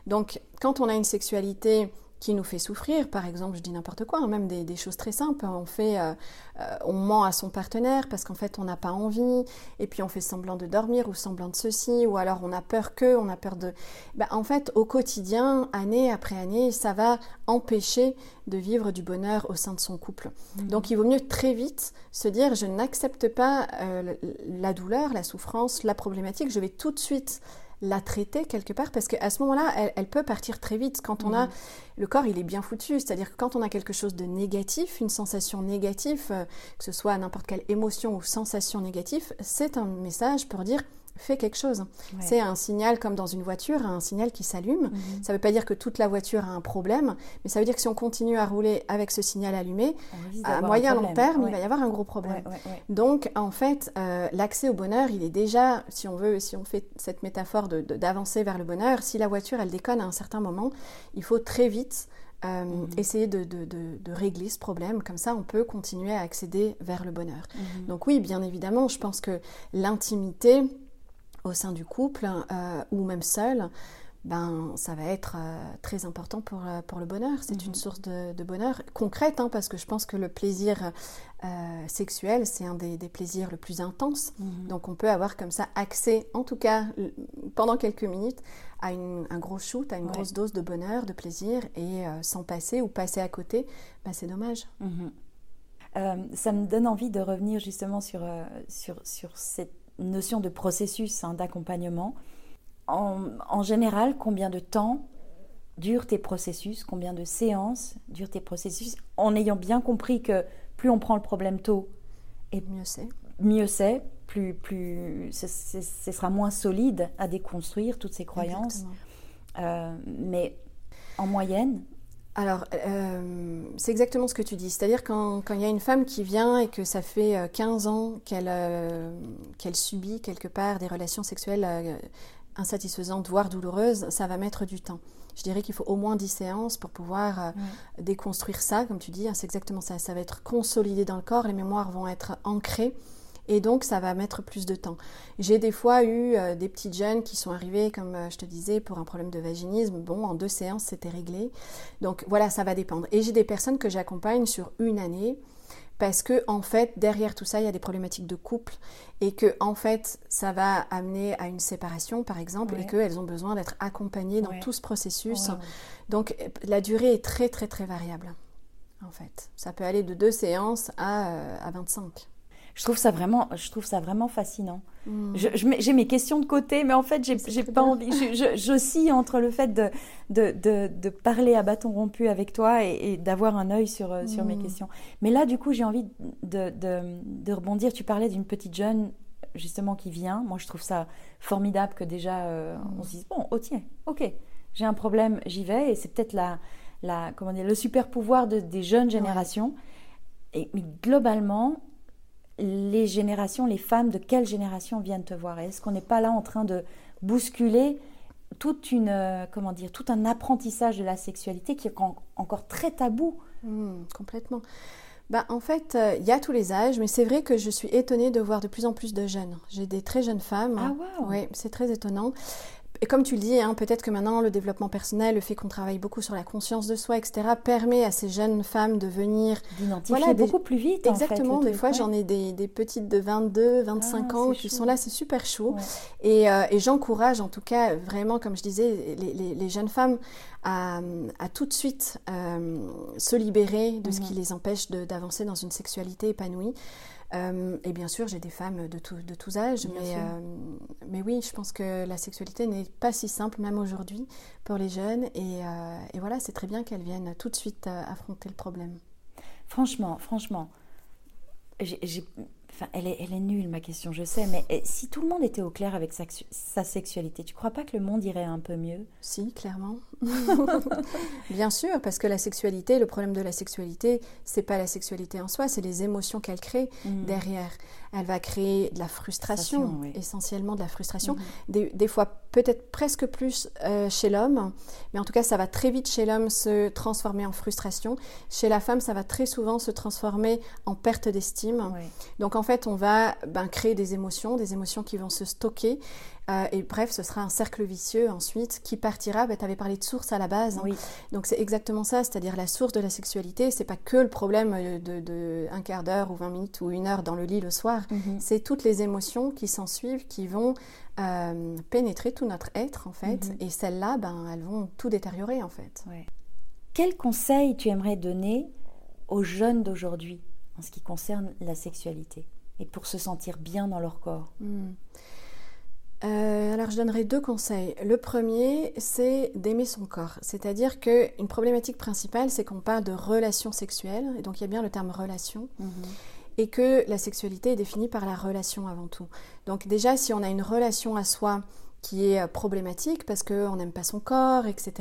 Donc, quand on a une sexualité qui nous fait souffrir, par exemple, je dis n'importe quoi, hein, même des, choses très simples. On fait, euh, euh, on ment à son partenaire parce qu'en fait on n'a pas envie, et puis on fait semblant de dormir ou semblant de ceci, ou alors on a peur que, on a peur de. Ben, en fait, au quotidien, année après année, ça va empêcher de vivre du bonheur au sein de son couple. Mmh. Donc il vaut mieux très vite se dire je n'accepte pas euh, la douleur, la souffrance, la problématique, je vais tout de suite la traiter quelque part parce qu'à ce moment-là, elle, peut partir très vite. Quand on a le corps, il est bien foutu, c'est-à-dire que quand on a quelque chose de négatif, une sensation négative, euh, que ce soit n'importe quelle émotion ou sensation négative, c'est un message pour dire fait quelque chose. C'est un signal comme dans une voiture, un signal qui s'allume. Mhm. Ça ne veut pas dire que toute la voiture a un problème, mais ça veut dire que si on continue à rouler avec ce signal allumé, à moyen long terme, il va y avoir un gros problème. Donc, en fait, euh, l'accès au bonheur, il est déjà, si on veut, si on fait cette métaphore d'avancer vers le bonheur, si la voiture, elle déconne à un certain moment, il faut très vite euh, mhm. essayer de, de, régler ce problème. Comme ça, on peut continuer à accéder vers le bonheur. Mhm. Donc oui, bien évidemment, je pense que l'intimité, au sein du couple euh, ou même seul, ben, ça va être euh, très important pour, euh, pour le bonheur. C'est une mhm. source de, bonheur concrète, hein, parce que je pense que le plaisir sexuel, c'est un des, plaisirs le plus intenses. Mhm. Donc on peut avoir comme ça accès, en tout cas pendant quelques minutes, à un gros shoot, à une grosse dose de bonheur, de plaisir, et sans passer ou passer à côté, ben, c'est dommage. Mhm. ça me donne envie de revenir justement sur, sur, sur cette notion de processus hein, d'accompagnement. En, général, combien de temps durent tes processus, combien de séances durent tes processus, en ayant bien compris que plus on prend le problème tôt, et mieux c'est. Mieux c'est, plus, plus ce, sera moins solide à déconstruire toutes ces croyances. Euh, mais en moyenne, alors, euh, c'est exactement ce que tu dis. C'est-à-dire quand, il y a une femme qui vient et que ça fait 15 euh, ans qu'elle subit quelque part des relations sexuelles insatisfaisantes, voire douloureuses, ça va mettre du temps. Je dirais qu'il faut au moins 10 séances pour pouvoir déconstruire ça, comme tu dis. Hein, c'est exactement ça. Ça va être consolidé dans le corps, les mémoires vont être ancrées et donc, ça va mettre plus de temps. J'ai des fois eu euh, des petites jeunes qui sont arrivées, comme euh, je te disais, pour un problème de vaginisme. Bon, en deux séances, c'était réglé. Donc, voilà, ça va dépendre. Et j'ai des personnes que j'accompagne sur une année parce que en fait derrière tout ça il y a des problématiques de couple et que en fait ça va amener à une séparation par exemple et qu'elles ont besoin d'être accompagnées dans tout ce processus donc la durée est très très très variable en fait ça peut aller de deux séances à, euh, à 25 je trouve ça vraiment, je trouve ça vraiment fascinant. Hmm. j'ai mes questions de côté, mais en fait, j'ai pas envie. J'oscille entre le fait de, de, de, parler à bâton rompu avec toi et, d'avoir un œil sur, euh, sur mes hmm. questions. Mais là, du coup, j'ai envie de, de, rebondir. Tu parlais d'une petite jeune justement qui vient. Moi, je trouve ça formidable que déjà euh, on se dise bon, oh tiens, ok, j'ai un problème, j'y vais. Et c'est peut-être la, la, comment dire, le super pouvoir des jeunes générations. Et, mais globalement, les générations, les femmes de quelle génération viennent te voir? Est-ce qu'on n'est pas là en train de bousculer toute une, euh, comment dire, tout un apprentissage de la sexualité qui est encore très tabou? Hmm, Complètement. Bah, en fait, euh, il y a tous les âges, mais c'est vrai que je suis étonnée de voir de plus en plus de jeunes. J'ai des très jeunes femmes. Ah, Oui, c'est très étonnant. Et comme tu le dis, hein, peut-être que maintenant le développement personnel, le fait qu'on travaille beaucoup sur la conscience de soi, etc., permet à ces jeunes femmes de venir d'identifier beaucoup plus vite. Exactement. En fait, des fois, j'en ai des, des, petites de 22, 25 ah, ans qui sont là, c'est super chaud. Et, euh, et j'encourage, en tout cas, vraiment, comme je disais, les, les, les jeunes femmes à, à, tout de suite euh, se libérer de ce mhm. qui les empêche d'avancer dans une sexualité épanouie. Euh, et bien sûr, j'ai des femmes de, de tous âges, mais, euh, mais oui, je pense que la sexualité n'est pas si simple, même aujourd'hui, pour les jeunes. Et, euh, et voilà, c'est très bien qu'elles viennent tout de suite affronter le problème. Franchement, franchement, j'ai elle est, elle est nulle ma question, je sais, mais eh, si tout le monde était au clair avec sa, sa sexualité, tu crois pas que le monde irait un peu mieux? Si, clairement. Bien sûr, parce que la sexualité, le problème de la sexualité, c'est pas la sexualité en soi, c'est les émotions qu'elle crée mm. derrière. Elle va créer de la frustration, essentiellement de la frustration. Mm-hmm. Des, fois, peut-être presque plus euh, chez l'homme, mais en tout cas, ça va très vite chez l'homme se transformer en frustration. Chez la femme, ça va très souvent se transformer en perte d'estime. Donc, en fait, on va ben, créer des émotions, des émotions qui vont se stocker. Euh, et bref, ce sera un cercle vicieux ensuite qui partira. Ben, tu avais parlé de source à la base. Hein. Donc c'est exactement ça, c'est-à-dire la source de la sexualité. C'est pas que le problème euh, de, un quart d'heure ou 20 minutes ou une heure dans le lit le soir. Mhm. C'est toutes les émotions qui s'en suivent qui vont euh, pénétrer tout notre être en fait. Mhm. Et celles-là, ben, elles vont tout détériorer en fait. Quel conseil tu aimerais donner aux jeunes d'aujourd'hui en ce qui concerne la sexualité et pour se sentir bien dans leur corps? Hmm. Euh, alors je donnerai deux conseils. Le premier, c'est d'aimer son corps. C'est-à-dire qu'une problématique principale, c'est qu'on parle de relations sexuelles, et donc il y a bien le terme relation, mhm. et que la sexualité est définie par la relation avant tout. Donc déjà, si on a une relation à soi qui est euh, problématique parce qu'on n'aime pas son corps, etc.,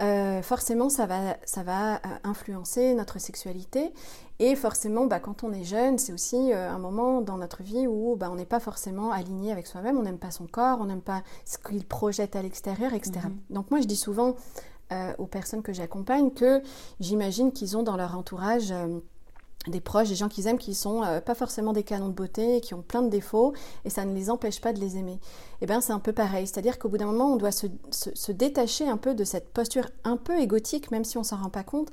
euh, forcément ça va, ça va influencer notre sexualité. Et forcément, bah, quand on est jeune, c'est aussi un moment dans notre vie où bah, on n'est pas forcément aligné avec soi-même, on n'aime pas son corps, on n'aime pas ce qu'il projette à l'extérieur, etc. Mm-hmm. Donc moi je dis souvent aux personnes que j'accompagne que j'imagine qu'ils ont dans leur entourage des proches, des gens qu'ils aiment qui sont euh, pas forcément des canons de beauté, qui ont plein de défauts, et ça ne les empêche pas de les aimer. Et eh bien c'est un peu pareil, c'est-à-dire qu'au bout d'un moment, on doit se, se, détacher un peu de cette posture un peu égotique, même si on s'en rend pas compte,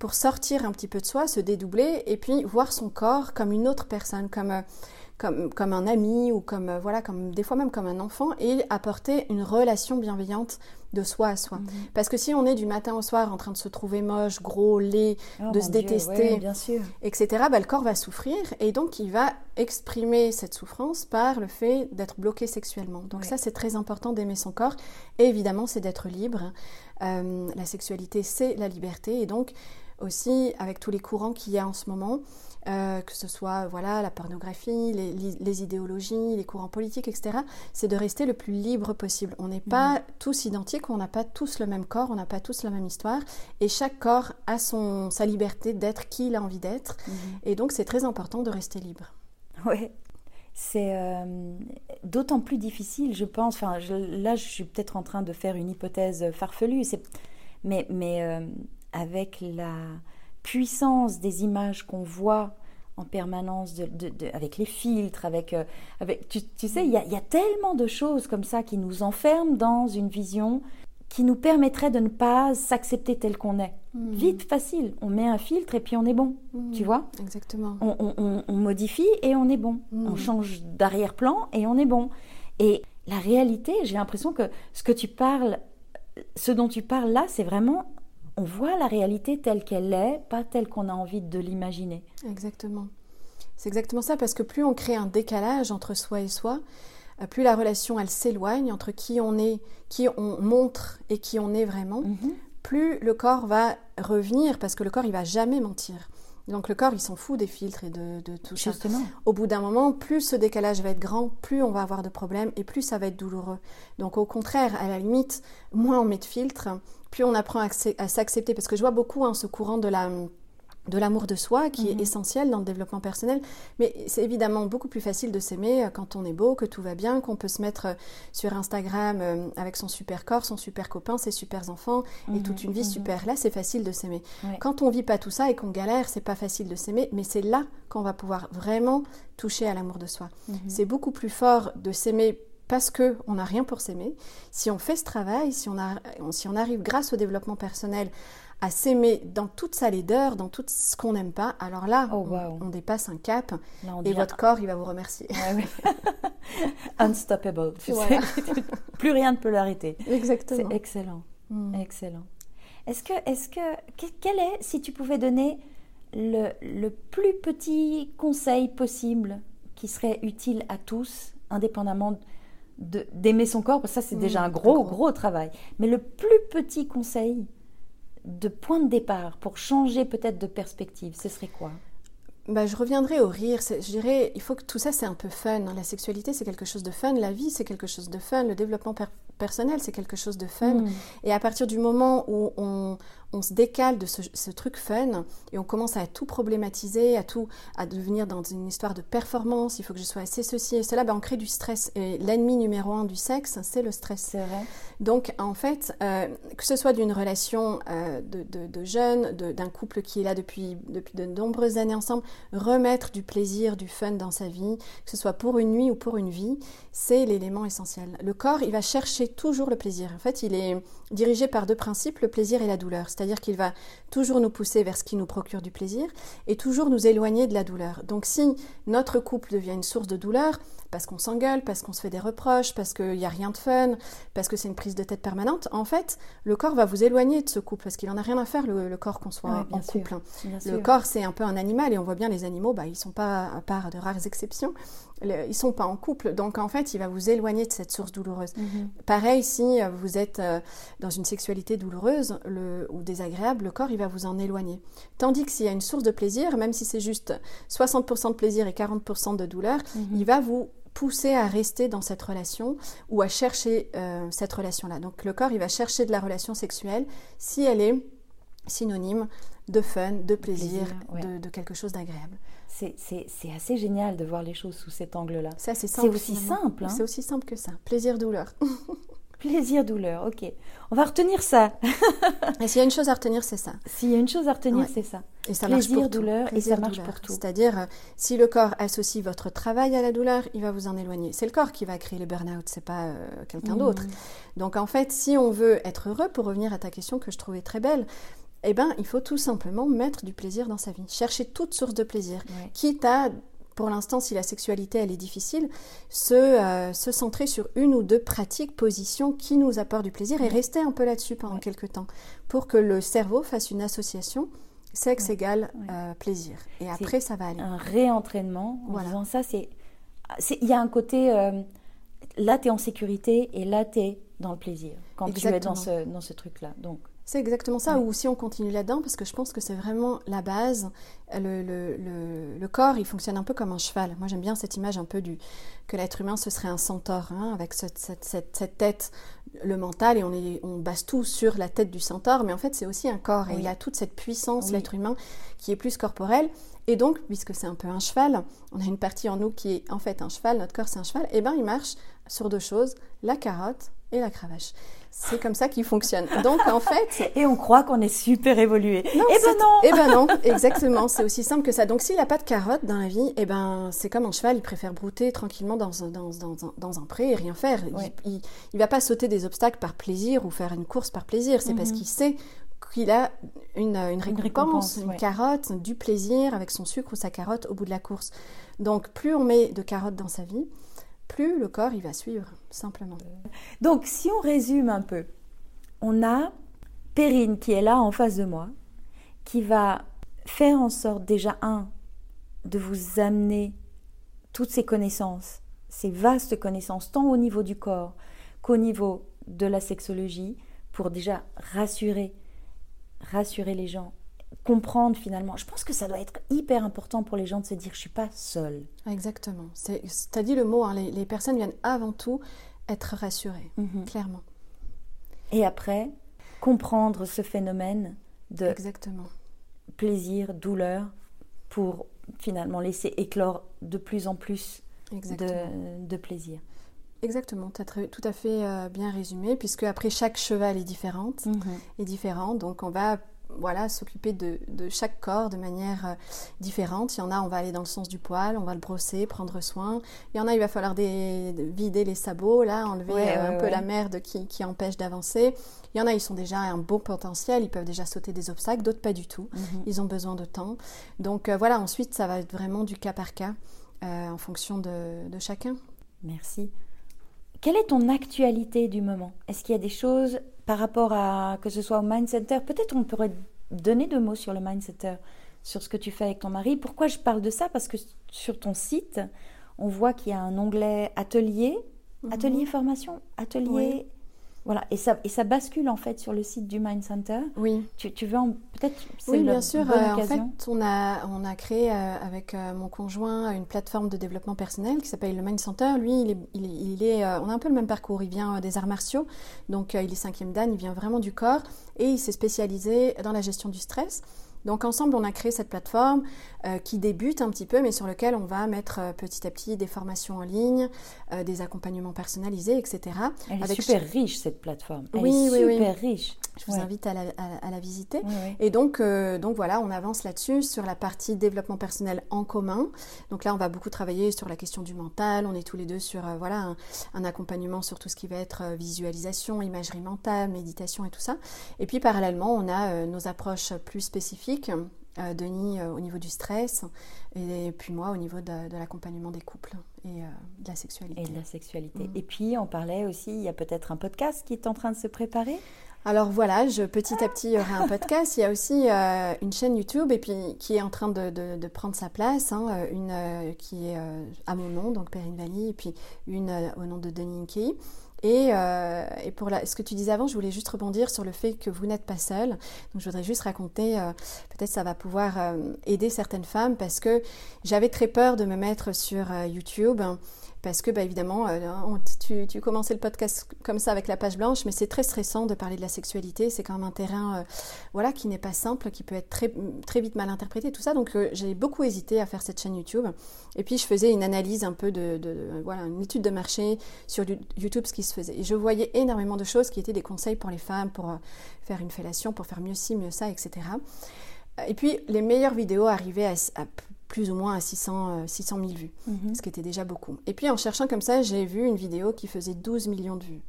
pour sortir un petit peu de soi, se dédoubler, et puis voir son corps comme une autre personne, comme... Euh, comme, comme un ami ou comme, euh, voilà, comme des fois même comme un enfant et apporter une relation bienveillante de soi à soi. Mhm. Parce que si on est du matin au soir en train de se trouver moche, gros, laid, oh de se détester, bien sûr. etc., bah, le corps va souffrir et donc il va exprimer cette souffrance par le fait d'être bloqué sexuellement. Donc ça, c'est très important d'aimer son corps. Et évidemment, c'est d'être libre. Euh, la sexualité, c'est la liberté. Et donc, aussi avec tous les courants qu'il y a en ce moment, euh, que ce soit voilà la pornographie, les, idéologies, les courants politiques, etc. C'est de rester le plus libre possible. On n'est pas mm. tous identiques, on n'a pas tous le même corps, on n'a pas tous la même histoire, et chaque corps a son sa liberté d'être qui il a envie d'être, mm-hmm. et donc c'est très important de rester libre. Oui. C'est euh, d'autant plus difficile, je pense. Enfin, là, je suis peut-être en train de faire une hypothèse farfelue, mais, mais euh, avec la puissance des images qu'on voit en permanence, avec les filtres, avec, euh, avec tu, sais, il y, a tellement de choses comme ça qui nous enferment dans une vision qui nous permettrait de ne pas s'accepter tel qu'on est. Hmm. Vite, facile, on met un filtre et puis on est bon, hmm. tu vois Exactement. On, modifie et on est bon. Hmm. On change d'arrière-plan et on est bon. Et la réalité, j'ai l'impression que ce que tu parles, ce dont tu parles là, c'est vraiment on voit la réalité telle qu'elle est, pas telle qu'on a envie de l'imaginer. Exactement. C'est exactement ça, parce que plus on crée un décalage entre soi et soi, euh, plus la relation elle s'éloigne entre qui on est, qui on montre et qui on est vraiment, mhm. plus le corps va revenir, parce que le corps il va jamais mentir. Donc le corps, il s'en fout des filtres et de, tout Justement. ça. Au bout d'un moment, plus ce décalage va être grand, plus on va avoir de problèmes et plus ça va être douloureux. Donc au contraire, à la limite, moins on met de filtres, plus on apprend à, s'accepter, parce que je vois beaucoup hein, ce courant de la de l'amour de soi qui est mhm. essentiel dans le développement personnel. Mais c'est évidemment beaucoup plus facile de s'aimer euh, quand on est beau, que tout va bien, qu'on peut se mettre euh, sur Instagram euh, avec son super corps, son super copain, ses super enfants et mhm. toute une vie mhm. super. Là, c'est facile de s'aimer. Quand on vit pas tout ça et qu'on galère, c'est pas facile de s'aimer, mais c'est là qu'on va pouvoir vraiment toucher à l'amour de soi. C'est beaucoup plus fort de s'aimer parce qu'on n'a rien pour s'aimer. Si on fait ce travail, si on, a, si on arrive grâce au développement personnel à s'aimer dans toute sa laideur, dans tout ce qu'on n'aime pas, alors là, oh, on, dépasse un cap et votre corps, il va vous remercier. Unstoppable. Plus rien ne peut l'arrêter. Exactement. C'est excellent. Hmm. Excellent. Est-ce que, est-ce que, quel est, si tu pouvais donner le, le plus petit conseil possible qui serait utile à tous, indépendamment d'aimer son corps, parce que ça c'est déjà mmh, un gros, gros travail. Mais le plus petit conseil de point de départ pour changer peut-être de perspective, ce serait quoi? Bah, je reviendrai au rire. Je dirais, il faut que tout ça, c'est un peu fun. La sexualité, c'est quelque chose de fun. La vie, c'est quelque chose de fun. Le développement personnel, c'est quelque chose de fun. Mmh. Et à partir du moment où on, on se décale de ce, truc fun et on commence à tout problématiser, à tout, à devenir dans une histoire de performance, il faut que je sois assez ceci et cela, ben on crée du stress. Et l'ennemi numéro un du sexe, c'est le stress. C'est vrai. Donc, en fait, euh, que ce soit d'une relation euh, de, de, jeunes, d'un couple qui est là depuis, depuis de nombreuses années ensemble, remettre du plaisir, du fun dans sa vie, que ce soit pour une nuit ou pour une vie, c'est l'élément essentiel. Le corps, il va chercher toujours le plaisir. En fait, il est dirigé par deux principes, le plaisir et la douleur. C'est-à-dire qu'il va toujours nous pousser vers ce qui nous procure du plaisir et toujours nous éloigner de la douleur. Donc si notre couple devient une source de douleur, parce qu'on s'engueule, parce qu'on se fait des reproches, parce qu'il n'y a rien de fun, parce que c'est une prise de tête permanente, en fait, le corps va vous éloigner de ce couple, parce qu'il n'en a rien à faire, le, corps qu'on soit en couple. Hein. Le corps, c'est un peu un animal, et on voit bien les animaux, bah, ils ne sont pas, à part de rares exceptions, ils ne sont pas en couple. Donc, en fait, il va vous éloigner de cette source douloureuse. Mhm. Pareil, si euh, vous êtes euh, dans une sexualité douloureuse ou désagréable, le corps, il va vous en éloigner. Tandis que s'il y a une source de plaisir, même si c'est juste 60% de plaisir et 40% de douleur, mhm. il va vous pousser à rester dans cette relation ou à chercher euh, cette relation-là. Donc le corps, il va chercher de la relation sexuelle si elle est synonyme de fun, de plaisir, de, quelque chose d'agréable. C'est assez génial de voir les choses sous cet angle-là. C'est aussi simple. Hein. C'est aussi simple que ça. Plaisir-douleur. Plaisir, douleur, ok. On va retenir ça. et s'il y a une chose à retenir, c'est ça. S'il y a une chose à retenir, c'est ça. Et ça Plaisir, marche pour douleur, et ça marche pour tout. C'est-à-dire, euh, si le corps associe votre travail à la douleur, il va vous en éloigner. C'est le corps qui va créer le burn-out, c'est pas euh, quelqu'un d'autre. Mmh. Donc en fait, si on veut être heureux, pour revenir à ta question que je trouvais très belle, eh ben, il faut tout simplement mettre du plaisir dans sa vie. Chercher toute source de plaisir, quitte à pour l'instant, si la sexualité elle est difficile, se, euh, se centrer sur une ou deux pratiques, positions qui nous apportent du plaisir et rester un peu là-dessus pendant quelques temps pour que le cerveau fasse une association sexe égale euh, plaisir. Et après, ça va aller. Un réentraînement en disant ça, c'est. Il y a un côté. Euh, là, tu es en sécurité et là, tu es dans le plaisir quand tu es dans ce, dans ce truc-là. Donc. C'est exactement ça, ou si on continue là-dedans, parce que je pense que c'est vraiment la base. Le, le, le, corps, il fonctionne un peu comme un cheval. Moi, j'aime bien cette image un peu du que l'être humain, ce serait un centaure, hein, avec cette, cette, cette, tête, le mental, et on, est, on base tout sur la tête du centaure, mais en fait, c'est aussi un corps, et il a toute cette puissance, l'être humain, qui est plus corporel. Et donc, puisque c'est un peu un cheval, on a une partie en nous qui est en fait un cheval, notre corps c'est un cheval, et bien il marche sur deux choses, la carotte et la cravache. C'est comme ça qu'il fonctionne. Donc en fait, et on croit qu'on est super évolué. et eh ben non. Eh ben non, exactement. C'est aussi simple que ça. Donc s'il n'a pas de carotte dans la vie, eh ben c'est comme un cheval, il préfère brouter tranquillement dans un, dans, dans, un pré et rien faire. Il, il, va pas sauter des obstacles par plaisir ou faire une course par plaisir. C'est parce mhm. qu'il sait qu'il a une, une récompense, une, carotte, du plaisir avec son sucre ou sa carotte au bout de la course. Donc plus on met de carottes dans sa vie, plus le corps il va suivre, simplement. Donc si on résume un peu, on a Perrine qui est là en face de moi, qui va faire en sorte déjà, un, de vous amener toutes ces connaissances, ces vastes connaissances, tant au niveau du corps qu'au niveau de la sexologie, pour déjà rassurer, rassurer les gens, comprendre finalement. Je pense que ça doit être hyper important pour les gens de se dire je suis pas seule. Exactement. Tu as dit le mot, hein, les, personnes viennent avant tout être rassurées, mhm. clairement. Et après, comprendre ce phénomène de Exactement. plaisir, douleur, pour finalement laisser éclore de plus en plus de, de, plaisir. Exactement, tu as tout à fait euh, bien résumé, puisque après chaque cheval est différente, mhm. est différent, donc on va voilà, s'occuper de, chaque corps de manière euh, différente. Il y en a, on va aller dans le sens du poil, on va le brosser, prendre soin. Il y en a, il va falloir vider les sabots, là, enlever euh, un peu la merde qui, empêche d'avancer. Il y en a, ils sont déjà un beau potentiel, ils peuvent déjà sauter des obstacles, d'autres pas du tout. Mhm. Ils ont besoin de temps. Donc euh, voilà, ensuite, ça va être vraiment du cas par cas en fonction de, de chacun. Merci. Quelle est ton actualité du moment? Est-ce qu'il y a des choses par rapport à que ce soit au Mind Center, peut-être on pourrait donner deux mots sur le Mind Center, sur ce que tu fais avec ton mari. Pourquoi je parle de ça? Parce que sur ton site, on voit qu'il y a un onglet atelier, mhm. atelier formation, atelier voilà, et ça, et ça bascule en fait sur le site du Mind Center. Oui. Tu, tu veux peut-être Oui, bien sûr. Euh, en fait, on a, on a créé euh, avec euh, mon conjoint une plateforme de développement personnel qui s'appelle le Mind Center. Lui, il est, il, est, on a un peu le même parcours. Il vient des arts martiaux, donc il est cinquième dan, il vient vraiment du corps et il s'est spécialisé dans la gestion du stress. Donc ensemble, on a créé cette plateforme euh, qui débute un petit peu, mais sur lequel on va mettre euh, petit à petit des formations en ligne, euh, des accompagnements personnalisés, etc. Elle est super riche cette plateforme. Elle oui, est super riche. Je vous invite à la, visiter. Et donc, donc voilà, on avance là-dessus sur la partie développement personnel en commun. Donc là, on va beaucoup travailler sur la question du mental. On est tous les deux sur voilà un, un accompagnement sur tout ce qui va être visualisation, imagerie mentale, méditation et tout ça. Et puis parallèlement, on a nos approches plus spécifiques euh, Denis euh, au niveau du stress et, puis moi au niveau de, l'accompagnement des couples et euh, de la sexualité. Et de la sexualité. Mm. Et puis on parlait aussi, il y a peut-être un podcast qui est en train de se préparer alors voilà, je, petit à petit, il y aura un podcast. Il y a aussi une chaîne YouTube et puis qui est en train de, prendre sa place. Hein, une qui est à mon nom, donc Perrine Valley, et puis une au nom de Denis Nkei. Euh, et, pour ce que tu disais avant, je voulais juste rebondir sur le fait que vous n'êtes pas seul. Donc je voudrais juste raconter, euh, peut-être ça va pouvoir euh, aider certaines femmes parce que j'avais très peur de me mettre sur YouTube parce que, bah, évidemment, euh, tu, commençais le podcast comme ça avec la page blanche, mais c'est très stressant de parler de la sexualité. C'est quand même un terrain, euh, voilà, qui n'est pas simple, qui peut être très, très vite mal interprété, tout ça. Donc, euh, j'ai beaucoup hésité à faire cette chaîne YouTube. Et puis, je faisais une analyse un peu de, voilà, une étude de marché sur YouTube, ce qui se faisait. Et je voyais énormément de choses qui étaient des conseils pour les femmes, pour faire une fellation, pour faire mieux ci, mieux ça, etc. Et puis, les meilleures vidéos arrivaient à, à plus ou moins à 600, 600 000 vues, mhm. ce qui était déjà beaucoup. Et puis en cherchant comme ça, j'ai vu une vidéo qui faisait 12 millions de vues.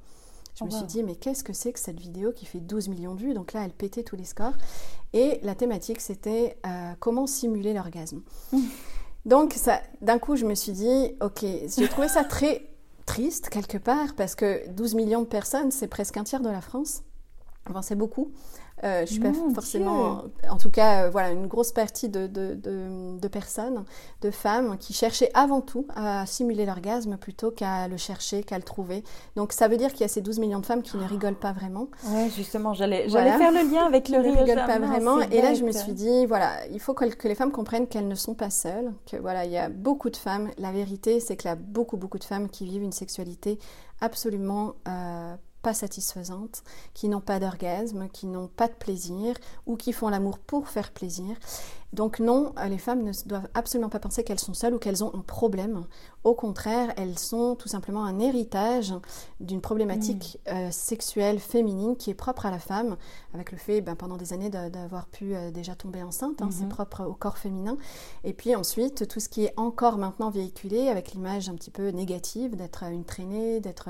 Je oh, me suis dit, mais qu'est-ce que c'est que cette vidéo qui fait 12 millions de vues? Donc là, elle pétait tous les scores. Et la thématique, c'était euh, comment simuler l'orgasme. Donc, d'un coup, je me suis dit, ok, j'ai trouvé ça très triste quelque part parce que 12 millions de personnes, c'est presque un tiers de la France. Enfin, c'est beaucoup. Euh, je suis pas forcément, en tout cas, euh, voilà, une grosse partie de, de, de, personnes, de femmes qui cherchaient avant tout à simuler l'orgasme plutôt qu'à le chercher, qu'à le trouver. Donc ça veut dire qu'il y a ces 12 millions de femmes qui ne rigolent pas vraiment. Ouais, justement, j'allais faire le lien avec le rire. ne rigolent pas vraiment. Et là, je me suis dit, voilà, il faut que, que les femmes comprennent qu'elles ne sont pas seules, que voilà, il y a beaucoup de femmes. La vérité, c'est qu'il y a beaucoup, beaucoup de femmes qui vivent une sexualité absolument euh, satisfaisantes, qui n'ont pas d'orgasme, qui n'ont pas de plaisir ou qui font l'amour pour faire plaisir. Donc non, euh, les femmes ne doivent absolument pas penser qu'elles sont seules ou qu'elles ont un problème. Au contraire, elles sont tout simplement un héritage d'une problématique mm. euh, sexuelle féminine qui est propre à la femme, avec le fait ben, pendant des années d'avoir pu euh, déjà tomber enceinte, hein, c'est mm-hmm. propre au corps féminin. Et puis ensuite, tout ce qui est encore maintenant véhiculé avec l'image un petit peu négative d'être une traînée, d'être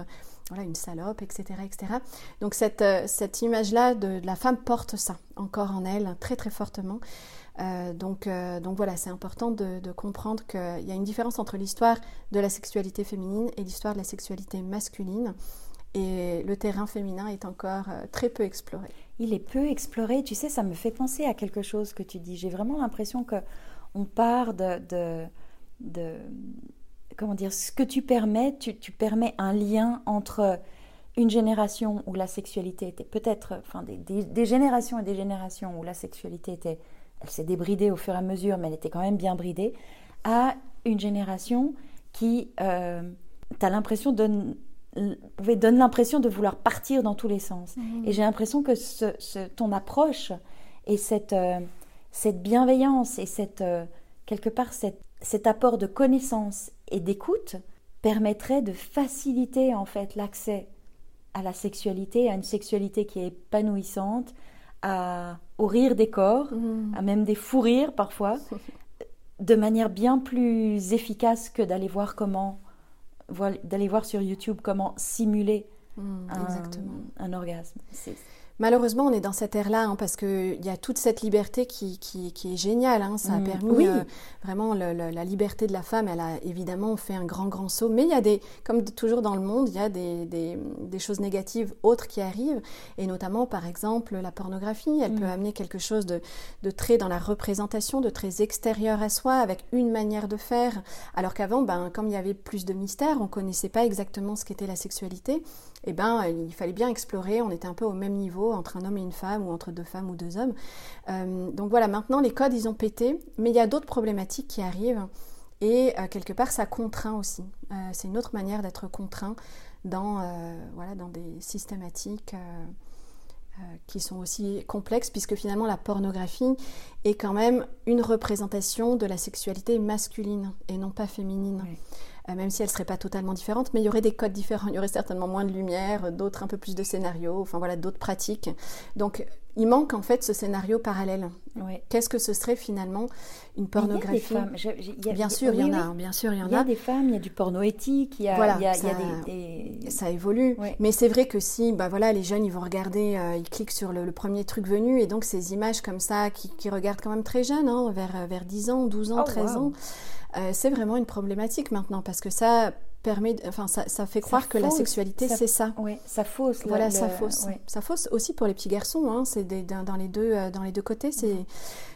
voilà, une salope, etc. etc. Donc cette, cette image-là de, la femme porte ça encore en elle très très fortement. Euh, donc, euh, donc voilà, c'est important de, comprendre qu'il y a une différence entre l'histoire de la sexualité féminine et l'histoire de la sexualité masculine. Et le terrain féminin est encore très peu exploré. Il est peu exploré. Tu sais, ça me fait penser à quelque chose que tu dis. J'ai vraiment l'impression que on part de, de comment dire, ce que tu permets, tu, permets un lien entre une génération où la sexualité était peut-être, enfin des, générations et des générations où la sexualité était, elle s'est débridée au fur et à mesure, mais elle était quand même bien bridée, à une génération qui, euh, tu as l'impression donne, donne l'impression de vouloir partir dans tous les sens. Mmh. Et j'ai l'impression que ce, ton approche et cette, euh, cette bienveillance et cette, euh, quelque part cette, cet apport de connaissances et d'écoute permettrait de faciliter en fait l'accès à la sexualité, à une sexualité qui est épanouissante, à, au rire des corps, mmh. à même des fous rires parfois, de manière bien plus efficace que d'aller voir comment, d'aller voir sur YouTube comment simuler mmh, un, un, orgasme. Malheureusement, on est dans cette ère-là hein, parce qu'il y a toute cette liberté qui, qui, est géniale. Hein. Ça a mm. permis euh, vraiment la liberté de la femme. Elle a évidemment fait un grand, grand saut. Mais il y a des, comme toujours dans le monde, il y a des, des, choses négatives autres qui arrivent. Et notamment, par exemple, la pornographie. Elle peut mm. amener quelque chose de, de, très dans la représentation, de très extérieur à soi, avec une manière de faire. Alors qu'avant, ben, comme il y avait plus de mystère, on connaissait pas exactement ce qu'était la sexualité. Eh ben, il fallait bien explorer. On était un peu au même niveau entre un homme et une femme ou entre deux femmes ou deux hommes. Euh, donc voilà, maintenant les codes ils ont pété, mais il y a d'autres problématiques qui arrivent et euh, quelque part ça contraint aussi. Euh, c'est une autre manière d'être contraint dans, voilà, dans des systématiques qui sont aussi complexes, puisque finalement la pornographie est quand même une représentation de la sexualité masculine et non pas féminine. Même si elle ne serait pas totalement différente, mais il y aurait des codes différents, il y aurait certainement moins de lumière, d'autres un peu plus de scénarios, enfin voilà, d'autres pratiques. Donc il manque en fait ce scénario parallèle. Qu'est-ce que ce serait finalement une pornographie? Bien sûr, il y en a. Bien sûr, il y en a. Il y a des femmes, il y a du porno éthique, il y a, voilà, y a, ça, des, ça évolue. Mais c'est vrai que si, bah voilà, les jeunes, ils vont regarder, euh, ils cliquent sur le, premier truc venu, et donc ces images comme ça, qui, regardent quand même très jeunes, hein, vers, vers 10 ans, 12 ans, 13 ans, euh, c'est vraiment une problématique maintenant parce que ça permet, enfin, ça, ça fait croire que la sexualité, c'est ça. Oui, ça fausse. Voilà, ça fausse. Ça fausse aussi pour les petits garçons. Hein, c'est dans, les deux, euh, dans les deux côtés. C'est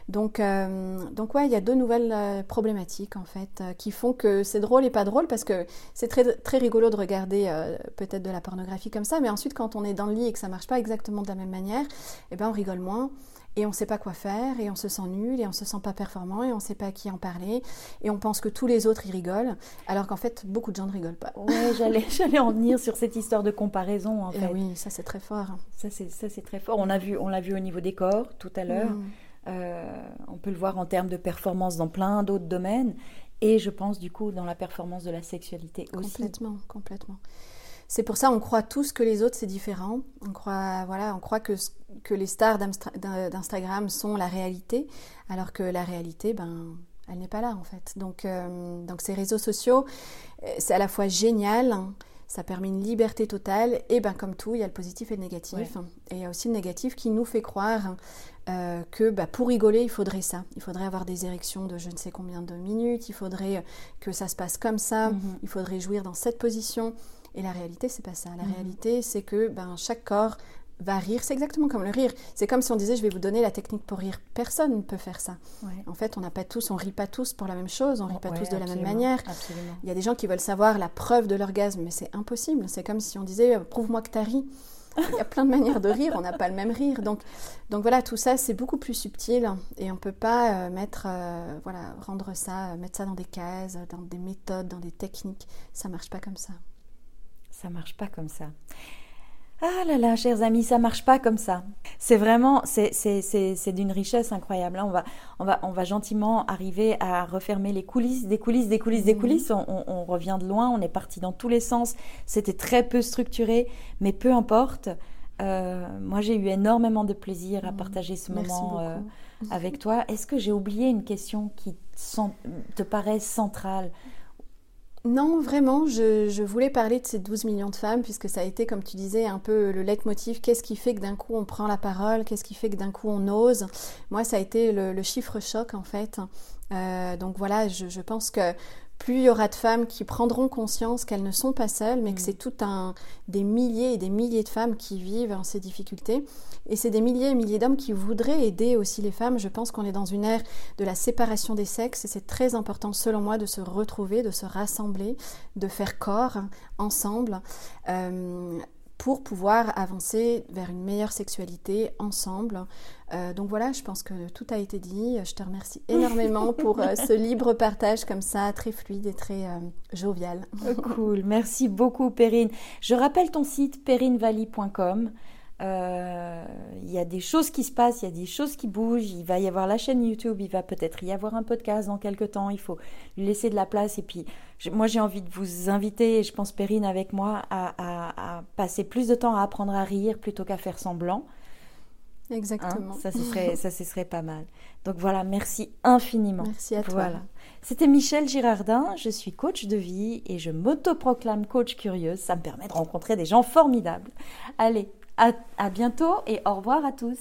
donc, euh, donc ouais, il y a deux nouvelles problématiques en fait qui font que c'est drôle et pas drôle parce que c'est très, très rigolo de regarder peut-être de la pornographie comme ça, mais ensuite quand on est dans le lit et que ça marche pas exactement de la même manière, eh ben on rigole moins et on ne sait pas quoi faire et on se sent nul et on se sent pas performant et on ne sait pas à qui en parler et on pense que tous les autres y rigolent alors qu'en fait beaucoup de gens ne rigolent pas. Ouais, j'allais j'allais en venir sur cette histoire de comparaison en eh fait. oui, ça c'est très fort. Ça c'est ça c'est très fort. On a vu on l'a vu au niveau des corps tout à l'heure. Mm. Euh, on peut le voir en termes de performance dans plein d'autres domaines et je pense du coup dans la performance de la sexualité aussi. Complètement, complètement. C'est pour ça on croit tous que les autres c'est différent. On croit voilà, on croit que que les stars d'Instagram sont la réalité, alors que la réalité, ben, elle n'est pas là en fait. Donc, euh, donc ces réseaux sociaux, euh, c'est à la fois génial, ça permet une liberté totale. Et ben comme tout, il y a le positif et le négatif. Et il y a aussi le négatif qui nous fait croire euh, que bah, pour rigoler, il faudrait ça. Il faudrait avoir des érections de je ne sais combien de minutes, il faudrait que ça se passe comme ça, mhm. il faudrait jouir dans cette position. Et la réalité, c'est pas ça. La mhm. réalité, c'est que ben, chaque corps va rire. C'est exactement comme le rire. C'est comme si on disait je vais vous donner la technique pour rire. Personne ne peut faire ça. En fait, on n'a pas tous, on rit pas tous pour la même chose, on rit pas tous de la même manière. Il y a des gens qui veulent savoir la preuve de l'orgasme, mais c'est impossible. C'est comme si on disait euh, prouve-moi que tu as ri. Il y a plein de manières de rire, on n'a pas le même rire. Donc, donc voilà, tout ça, c'est beaucoup plus subtil et on ne peut pas euh, mettre, euh, voilà, rendre ça, mettre ça dans des cases, dans des méthodes, dans des techniques. Ça marche pas comme ça. Ça marche pas comme ça. Ah là là, chers amis, ça marche pas comme ça. C'est vraiment, c'est d'une richesse incroyable. Là, on va, on va, on va gentiment arriver à refermer les coulisses, des coulisses, des coulisses, des mhm. coulisses. On, revient de loin, on est parti dans tous les sens. C'était très peu structuré, mais peu importe. Euh, moi, j'ai eu énormément de plaisir à mhm. partager ce moment euh, avec toi. Est-ce que j'ai oublié une question qui te paraît centrale? Non, vraiment, je, voulais parler de ces 12 millions de femmes, puisque ça a été, comme tu disais, un peu le leitmotiv. Qu'est-ce qui fait que d'un coup on prend la parole? Qu'est-ce qui fait que d'un coup on ose? Moi, ça a été le, chiffre choc, en fait. Euh, donc voilà, je, pense que plus il y aura de femmes qui prendront conscience qu'elles ne sont pas seules, mais que mm. c'est tout un des milliers et des milliers de femmes qui vivent en ces difficultés. Et c'est des milliers et milliers d'hommes qui voudraient aider aussi les femmes. Je pense qu'on est dans une ère de la séparation des sexes et c'est très important, selon moi, de se retrouver, de se rassembler, de faire corps ensemble. Euh, pour pouvoir avancer vers une meilleure sexualité ensemble. Euh, donc voilà, je pense que tout a été dit. Je te remercie énormément pour euh, ce libre partage comme ça, très fluide et très euh, jovial. cool, merci beaucoup Perrine. Je rappelle ton site perrinevalley.com. Il y a des choses qui se passent, il y a des choses qui bougent. Il va y avoir la chaîne YouTube, il va peut-être y avoir un podcast dans quelques temps. Il faut lui laisser de la place. Et puis, moi, j'ai envie de vous inviter, et je pense Perrine avec moi, à, passer plus de temps à apprendre à rire plutôt qu'à faire semblant. Exactement. Hein, ça, ce serait, ça, ce serait pas mal. Donc voilà, merci infiniment. Merci à toi. Voilà. C'était Michel Girardin, je suis coach de vie et je m'autoproclame coach curieuse. Ça me permet de rencontrer des gens formidables. Allez, à, bientôt et au revoir à tous.